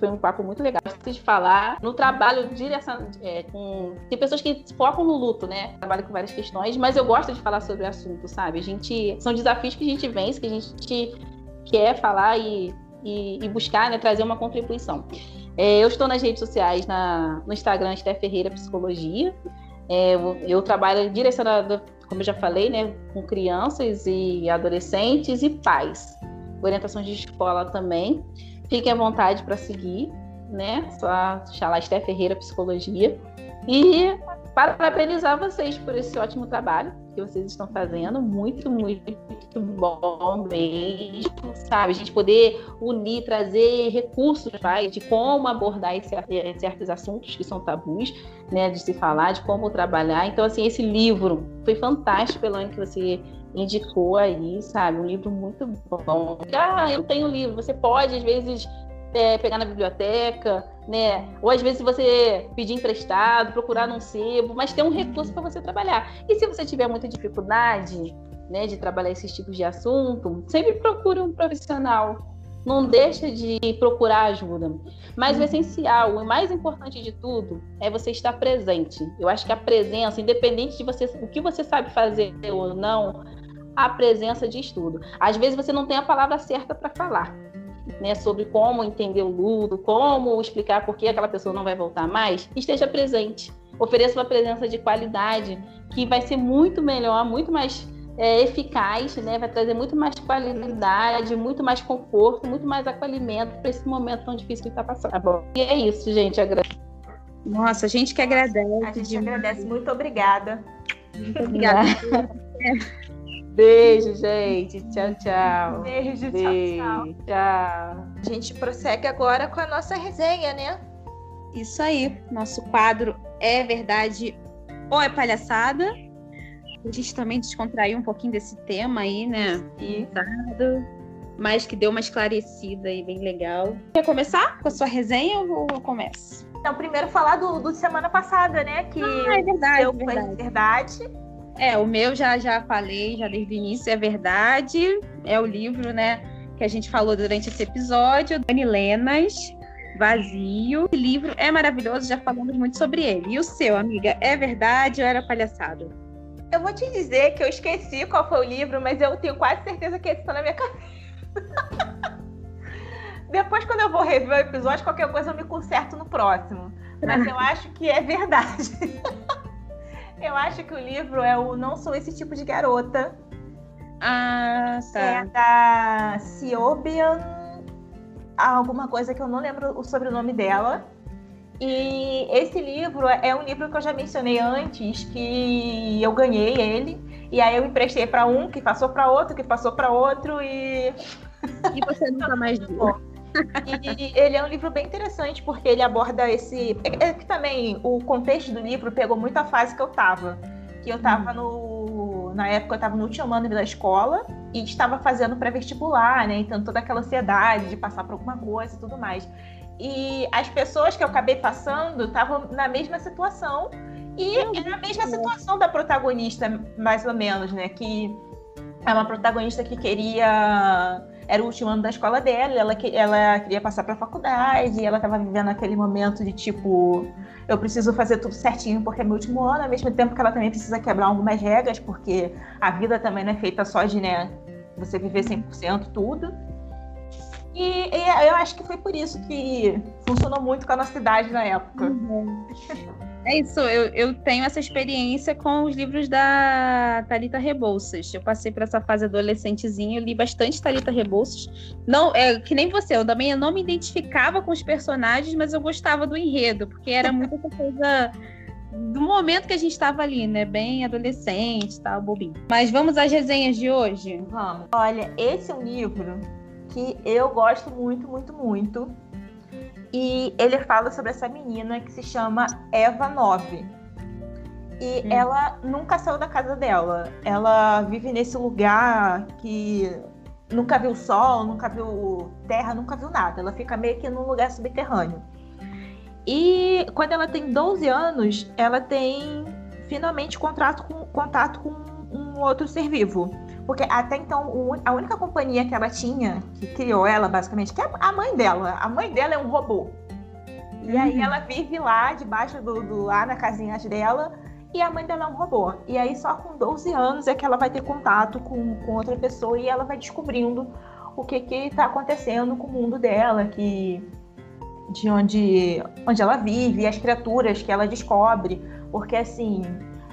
Foi um papo muito legal de falar no trabalho direção é, com tem pessoas que focam no luto, né? Trabalho com várias questões, mas eu gosto de falar sobre o assunto, sabe? A gente são desafios que a gente vence, que a gente quer falar e, e, e buscar, né? Trazer uma contribuição. É, eu estou nas redes sociais, na, no Instagram, Esté Ferreira Psicologia. É, eu, eu, trabalho direcionado, como eu já falei, né, com crianças e adolescentes e pais. Orientações de escola também. Fiquem à vontade para seguir, né? Só Esté Ferreira Psicologia. E parabenizar vocês por esse ótimo trabalho que vocês estão fazendo. Muito, muito, muito bom mesmo, sabe? A gente poder unir, trazer recursos vai, de como abordar esse, certos assuntos que são tabus, né? De se falar, de como trabalhar. Então, assim, esse livro foi fantástico, Elane, que você indicou aí, sabe? Um livro muito bom. Ah, eu tenho um livro. Você pode, às vezes, é, pegar na biblioteca, né? Ou às vezes você pedir emprestado, procurar num sebo, mas ter um recurso para você trabalhar. E se você tiver muita dificuldade, né, de trabalhar esses tipos de assunto, sempre procure um profissional. Não deixa de procurar ajuda. Mas o uhum. essencial, o mais importante de tudo, é você estar presente. Eu acho que a presença, independente de você, o que você sabe fazer ou não, a presença de estudo. Às vezes você não tem a palavra certa para falar, né, sobre como entender o luto, como explicar por que aquela pessoa não vai voltar mais, esteja presente. Ofereça uma presença de qualidade que vai ser muito melhor, muito mais é, eficaz, né? vai trazer muito mais qualidade, muito mais conforto, muito mais acolhimento para esse momento tão difícil que está passando. Tá bom? E é isso, gente. Agradeço. Nossa, a gente que agradece. A gente agradece. Muito obrigada. Muito obrigada. *laughs* Beijo, gente. Tchau, tchau. Beijo, Beijo, tchau, tchau. Tchau. A gente prossegue agora com a nossa resenha, né? Isso aí. Nosso quadro é verdade ou é palhaçada? A gente também descontraiu um pouquinho desse tema aí, né? E mas que deu uma esclarecida aí bem legal. Quer começar com a sua resenha ou eu começo? Então, primeiro falar do, do semana passada, né? Que ah, é verdade, é verdade. verdade. É, o meu já já falei, já desde o início, é verdade. É o livro, né, que a gente falou durante esse episódio, Dani Lenas, Vazio. O livro é maravilhoso, já falamos muito sobre ele. E o seu, amiga, é verdade ou era palhaçada? Eu vou te dizer que eu esqueci qual foi o livro, mas eu tenho quase certeza que esse está na minha cabeça. *laughs* Depois, quando eu vou rever o episódio, qualquer coisa eu me conserto no próximo. Mas eu *laughs* acho que é verdade. *laughs* Eu acho que o livro é o Não Sou Esse Tipo de Garota. Ah, tá. É da Ciobian, alguma coisa que eu não lembro o sobrenome dela. E esse livro é um livro que eu já mencionei antes, que eu ganhei ele. E aí eu emprestei para um, que passou para outro, que passou para outro e. E você *laughs* nunca mais viu. E ele é um livro bem interessante porque ele aborda esse. É, é que também o contexto do livro pegou muito a fase que eu tava. Que eu tava no. Na época eu tava no último ano da escola e estava fazendo pré-vestibular, né? Então toda aquela ansiedade de passar por alguma coisa e tudo mais. E as pessoas que eu acabei passando estavam na mesma situação e era a mesma situação da protagonista, mais ou menos, né? Que é uma protagonista que queria. Era o último ano da escola dela, ela, ela queria passar para a faculdade, ela estava vivendo aquele momento de tipo, eu preciso fazer tudo certinho porque é meu último ano, ao mesmo tempo que ela também precisa quebrar algumas regras, porque a vida também não é feita só de, né, você viver 100% tudo. E, e, eu acho que foi por isso que funcionou muito com a nossa idade na época. Uhum. É isso, eu, eu tenho essa experiência com os livros da Talita Rebouças. Eu passei por essa fase adolescentezinha, eu li bastante Talita Rebouças. Não, é que nem você, eu também eu não me identificava com os personagens, mas eu gostava do enredo, porque era muito coisa do momento que a gente estava ali, né? Bem adolescente, tal, bobinho. Mas vamos às resenhas de hoje? Vamos. Olha, esse é um livro que eu gosto muito, muito, muito. E ele fala sobre essa menina que se chama Eva 9. E hum. ela nunca saiu da casa dela. Ela vive nesse lugar que nunca viu sol, nunca viu terra, nunca viu nada. Ela fica meio que num lugar subterrâneo. E quando ela tem 12 anos, ela tem finalmente contato com, contato com um outro ser vivo. Porque até então, a única companhia que ela tinha, que criou ela, basicamente, que é a mãe dela. A mãe dela é um robô. E aí uhum. ela vive lá, debaixo do, do lá na casinha dela, e a mãe dela é um robô. E aí só com 12 anos é que ela vai ter contato com, com outra pessoa e ela vai descobrindo o que que tá acontecendo com o mundo dela, que de onde, onde ela vive, as criaturas que ela descobre, porque assim,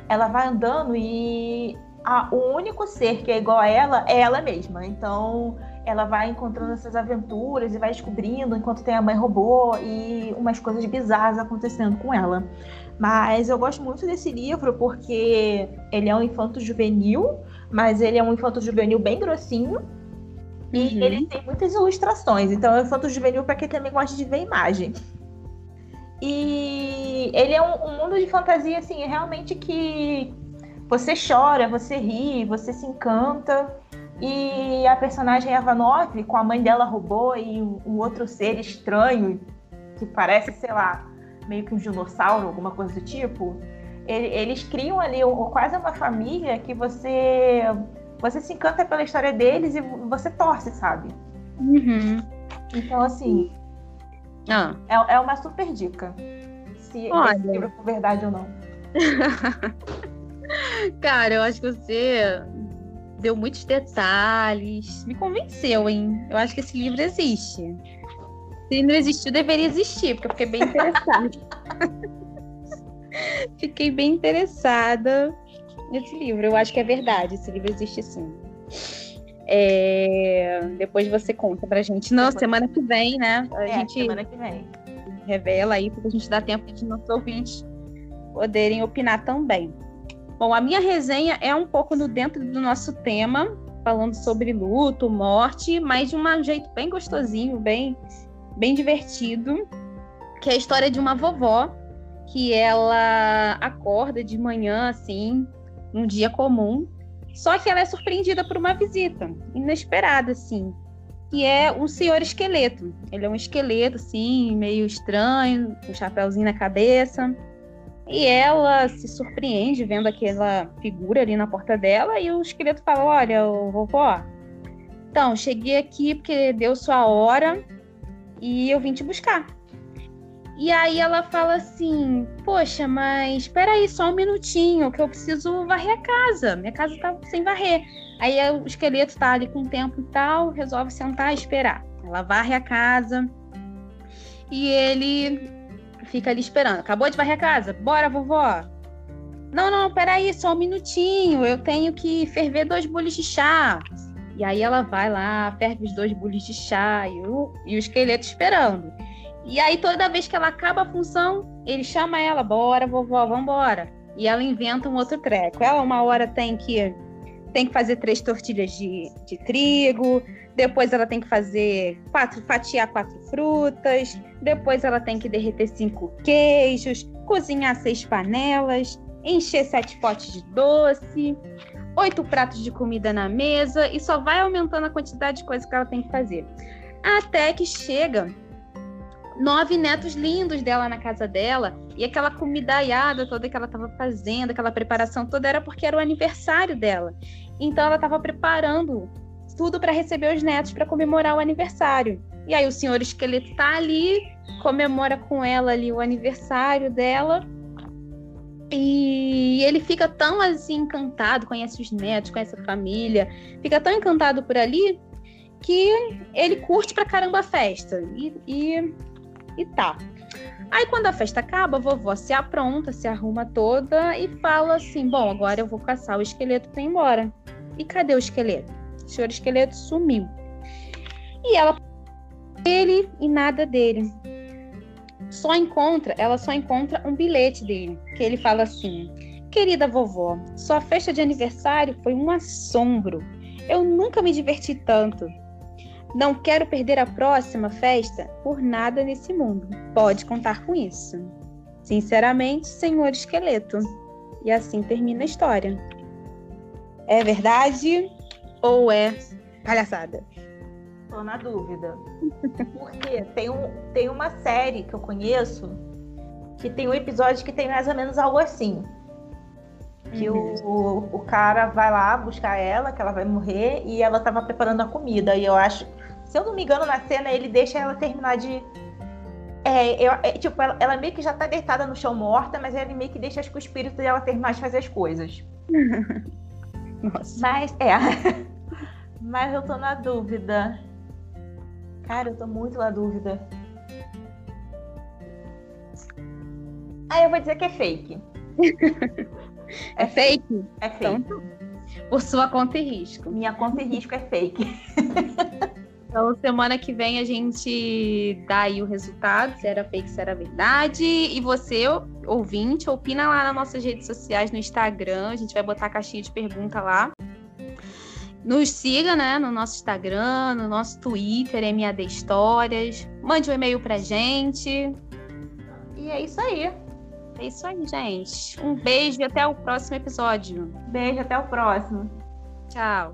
ela vai andando e a, o único ser que é igual a ela é ela mesma. Então, ela vai encontrando essas aventuras e vai descobrindo enquanto tem a mãe robô e umas coisas bizarras acontecendo com ela. Mas eu gosto muito desse livro porque ele é um infanto juvenil, mas ele é um infanto juvenil bem grossinho. E uhum. ele tem muitas ilustrações. Então é um infanto juvenil para quem também gosta de ver imagem. E ele é um, um mundo de fantasia, assim, realmente que você chora, você ri, você se encanta. E a personagem Eva 9, com a mãe dela robô e um outro ser estranho, que parece, sei lá, meio que um dinossauro, alguma coisa do tipo, eles criam ali quase uma família que você você se encanta pela história deles e você torce, sabe? Uhum. Então, assim, ah. é, é uma super dica. Se Olha. esse livro for verdade ou não. *laughs* *laughs* Cara, eu acho que você deu muitos detalhes. Me convenceu, hein? Eu acho que esse livro existe. Se não existiu, deveria existir, porque eu fiquei bem interessada. *laughs* fiquei bem interessada nesse livro. Eu acho que é verdade, esse livro existe sim. É... Depois você conta pra gente. Não, semana que vem, né? A é, gente semana que vem. Revela aí, porque a gente dá tempo de nossos ouvintes poderem opinar também. Bom, a minha resenha é um pouco no dentro do nosso tema, falando sobre luto, morte, mas de um jeito bem gostosinho, bem, bem divertido, que é a história de uma vovó que ela acorda de manhã assim, num dia comum, só que ela é surpreendida por uma visita inesperada assim, que é um senhor esqueleto. Ele é um esqueleto assim, meio estranho, com um chapéuzinho na cabeça. E ela se surpreende vendo aquela figura ali na porta dela e o esqueleto fala: Olha, vovó, então, cheguei aqui porque deu sua hora e eu vim te buscar. E aí ela fala assim: Poxa, mas espera aí só um minutinho, que eu preciso varrer a casa. Minha casa tá sem varrer. Aí o esqueleto tá ali com o tempo e tal, resolve sentar e esperar. Ela varre a casa e ele fica ali esperando. Acabou de varrer a casa? Bora, vovó. Não, não, peraí, só um minutinho. Eu tenho que ferver dois bules de chá. E aí ela vai lá, ferve os dois bules de chá e o, e o esqueleto esperando. E aí toda vez que ela acaba a função, ele chama ela, bora, vovó, vambora. E ela inventa um outro treco. Ela uma hora tem que tem que fazer três tortilhas de, de trigo, depois ela tem que fazer quatro, fatiar quatro frutas, depois ela tem que derreter cinco queijos, cozinhar seis panelas, encher sete potes de doce, oito pratos de comida na mesa e só vai aumentando a quantidade de coisas que ela tem que fazer. Até que chega nove netos lindos dela na casa dela e aquela comidaiada toda que ela estava fazendo, aquela preparação toda era porque era o aniversário dela. Então ela estava preparando tudo para receber os netos para comemorar o aniversário. E aí o senhor esqueleto tá ali, comemora com ela ali o aniversário dela. E ele fica tão assim encantado, conhece os netos, conhece a família, fica tão encantado por ali que ele curte pra caramba a festa. E, e, e tá. Aí quando a festa acaba, a vovó se apronta, se arruma toda e fala assim: Bom, agora eu vou caçar o esqueleto para ir embora. E cadê o esqueleto? O senhor esqueleto sumiu. E ela ele e nada dele. Só encontra, ela só encontra um bilhete dele, que ele fala assim: Querida vovó, sua festa de aniversário foi um assombro. Eu nunca me diverti tanto. Não quero perder a próxima festa por nada nesse mundo. Pode contar com isso. Sinceramente, senhor esqueleto. E assim termina a história. É verdade ou é palhaçada? Tô na dúvida. Porque tem, um, tem uma série que eu conheço que tem um episódio que tem mais ou menos algo assim. Que uhum. o, o cara vai lá buscar ela, que ela vai morrer, e ela tava preparando a comida. E eu acho se eu não me engano, na cena ele deixa ela terminar de. É, eu, é, tipo, ela, ela, meio que já tá deitada no chão morta, mas ele meio que deixa acho que o espírito dela terminar de fazer as coisas. *laughs* Nossa. Mas, é. *laughs* mas eu tô na dúvida. Cara, eu tô muito na dúvida. Aí eu vou dizer que é fake. é, é fake? É fake. Então, por sua conta e risco. Minha conta e risco é fake. *laughs* Então, semana que vem a gente dá aí o resultado, se era fake, se era verdade. E você, ouvinte, opina lá nas nossas redes sociais, no Instagram. A gente vai botar a caixinha de pergunta lá. Nos siga, né, no nosso Instagram, no nosso Twitter, MAD Histórias. Mande um e-mail pra gente. E é isso aí. É isso aí, gente. Um beijo e até o próximo episódio. Beijo, até o próximo. Tchau.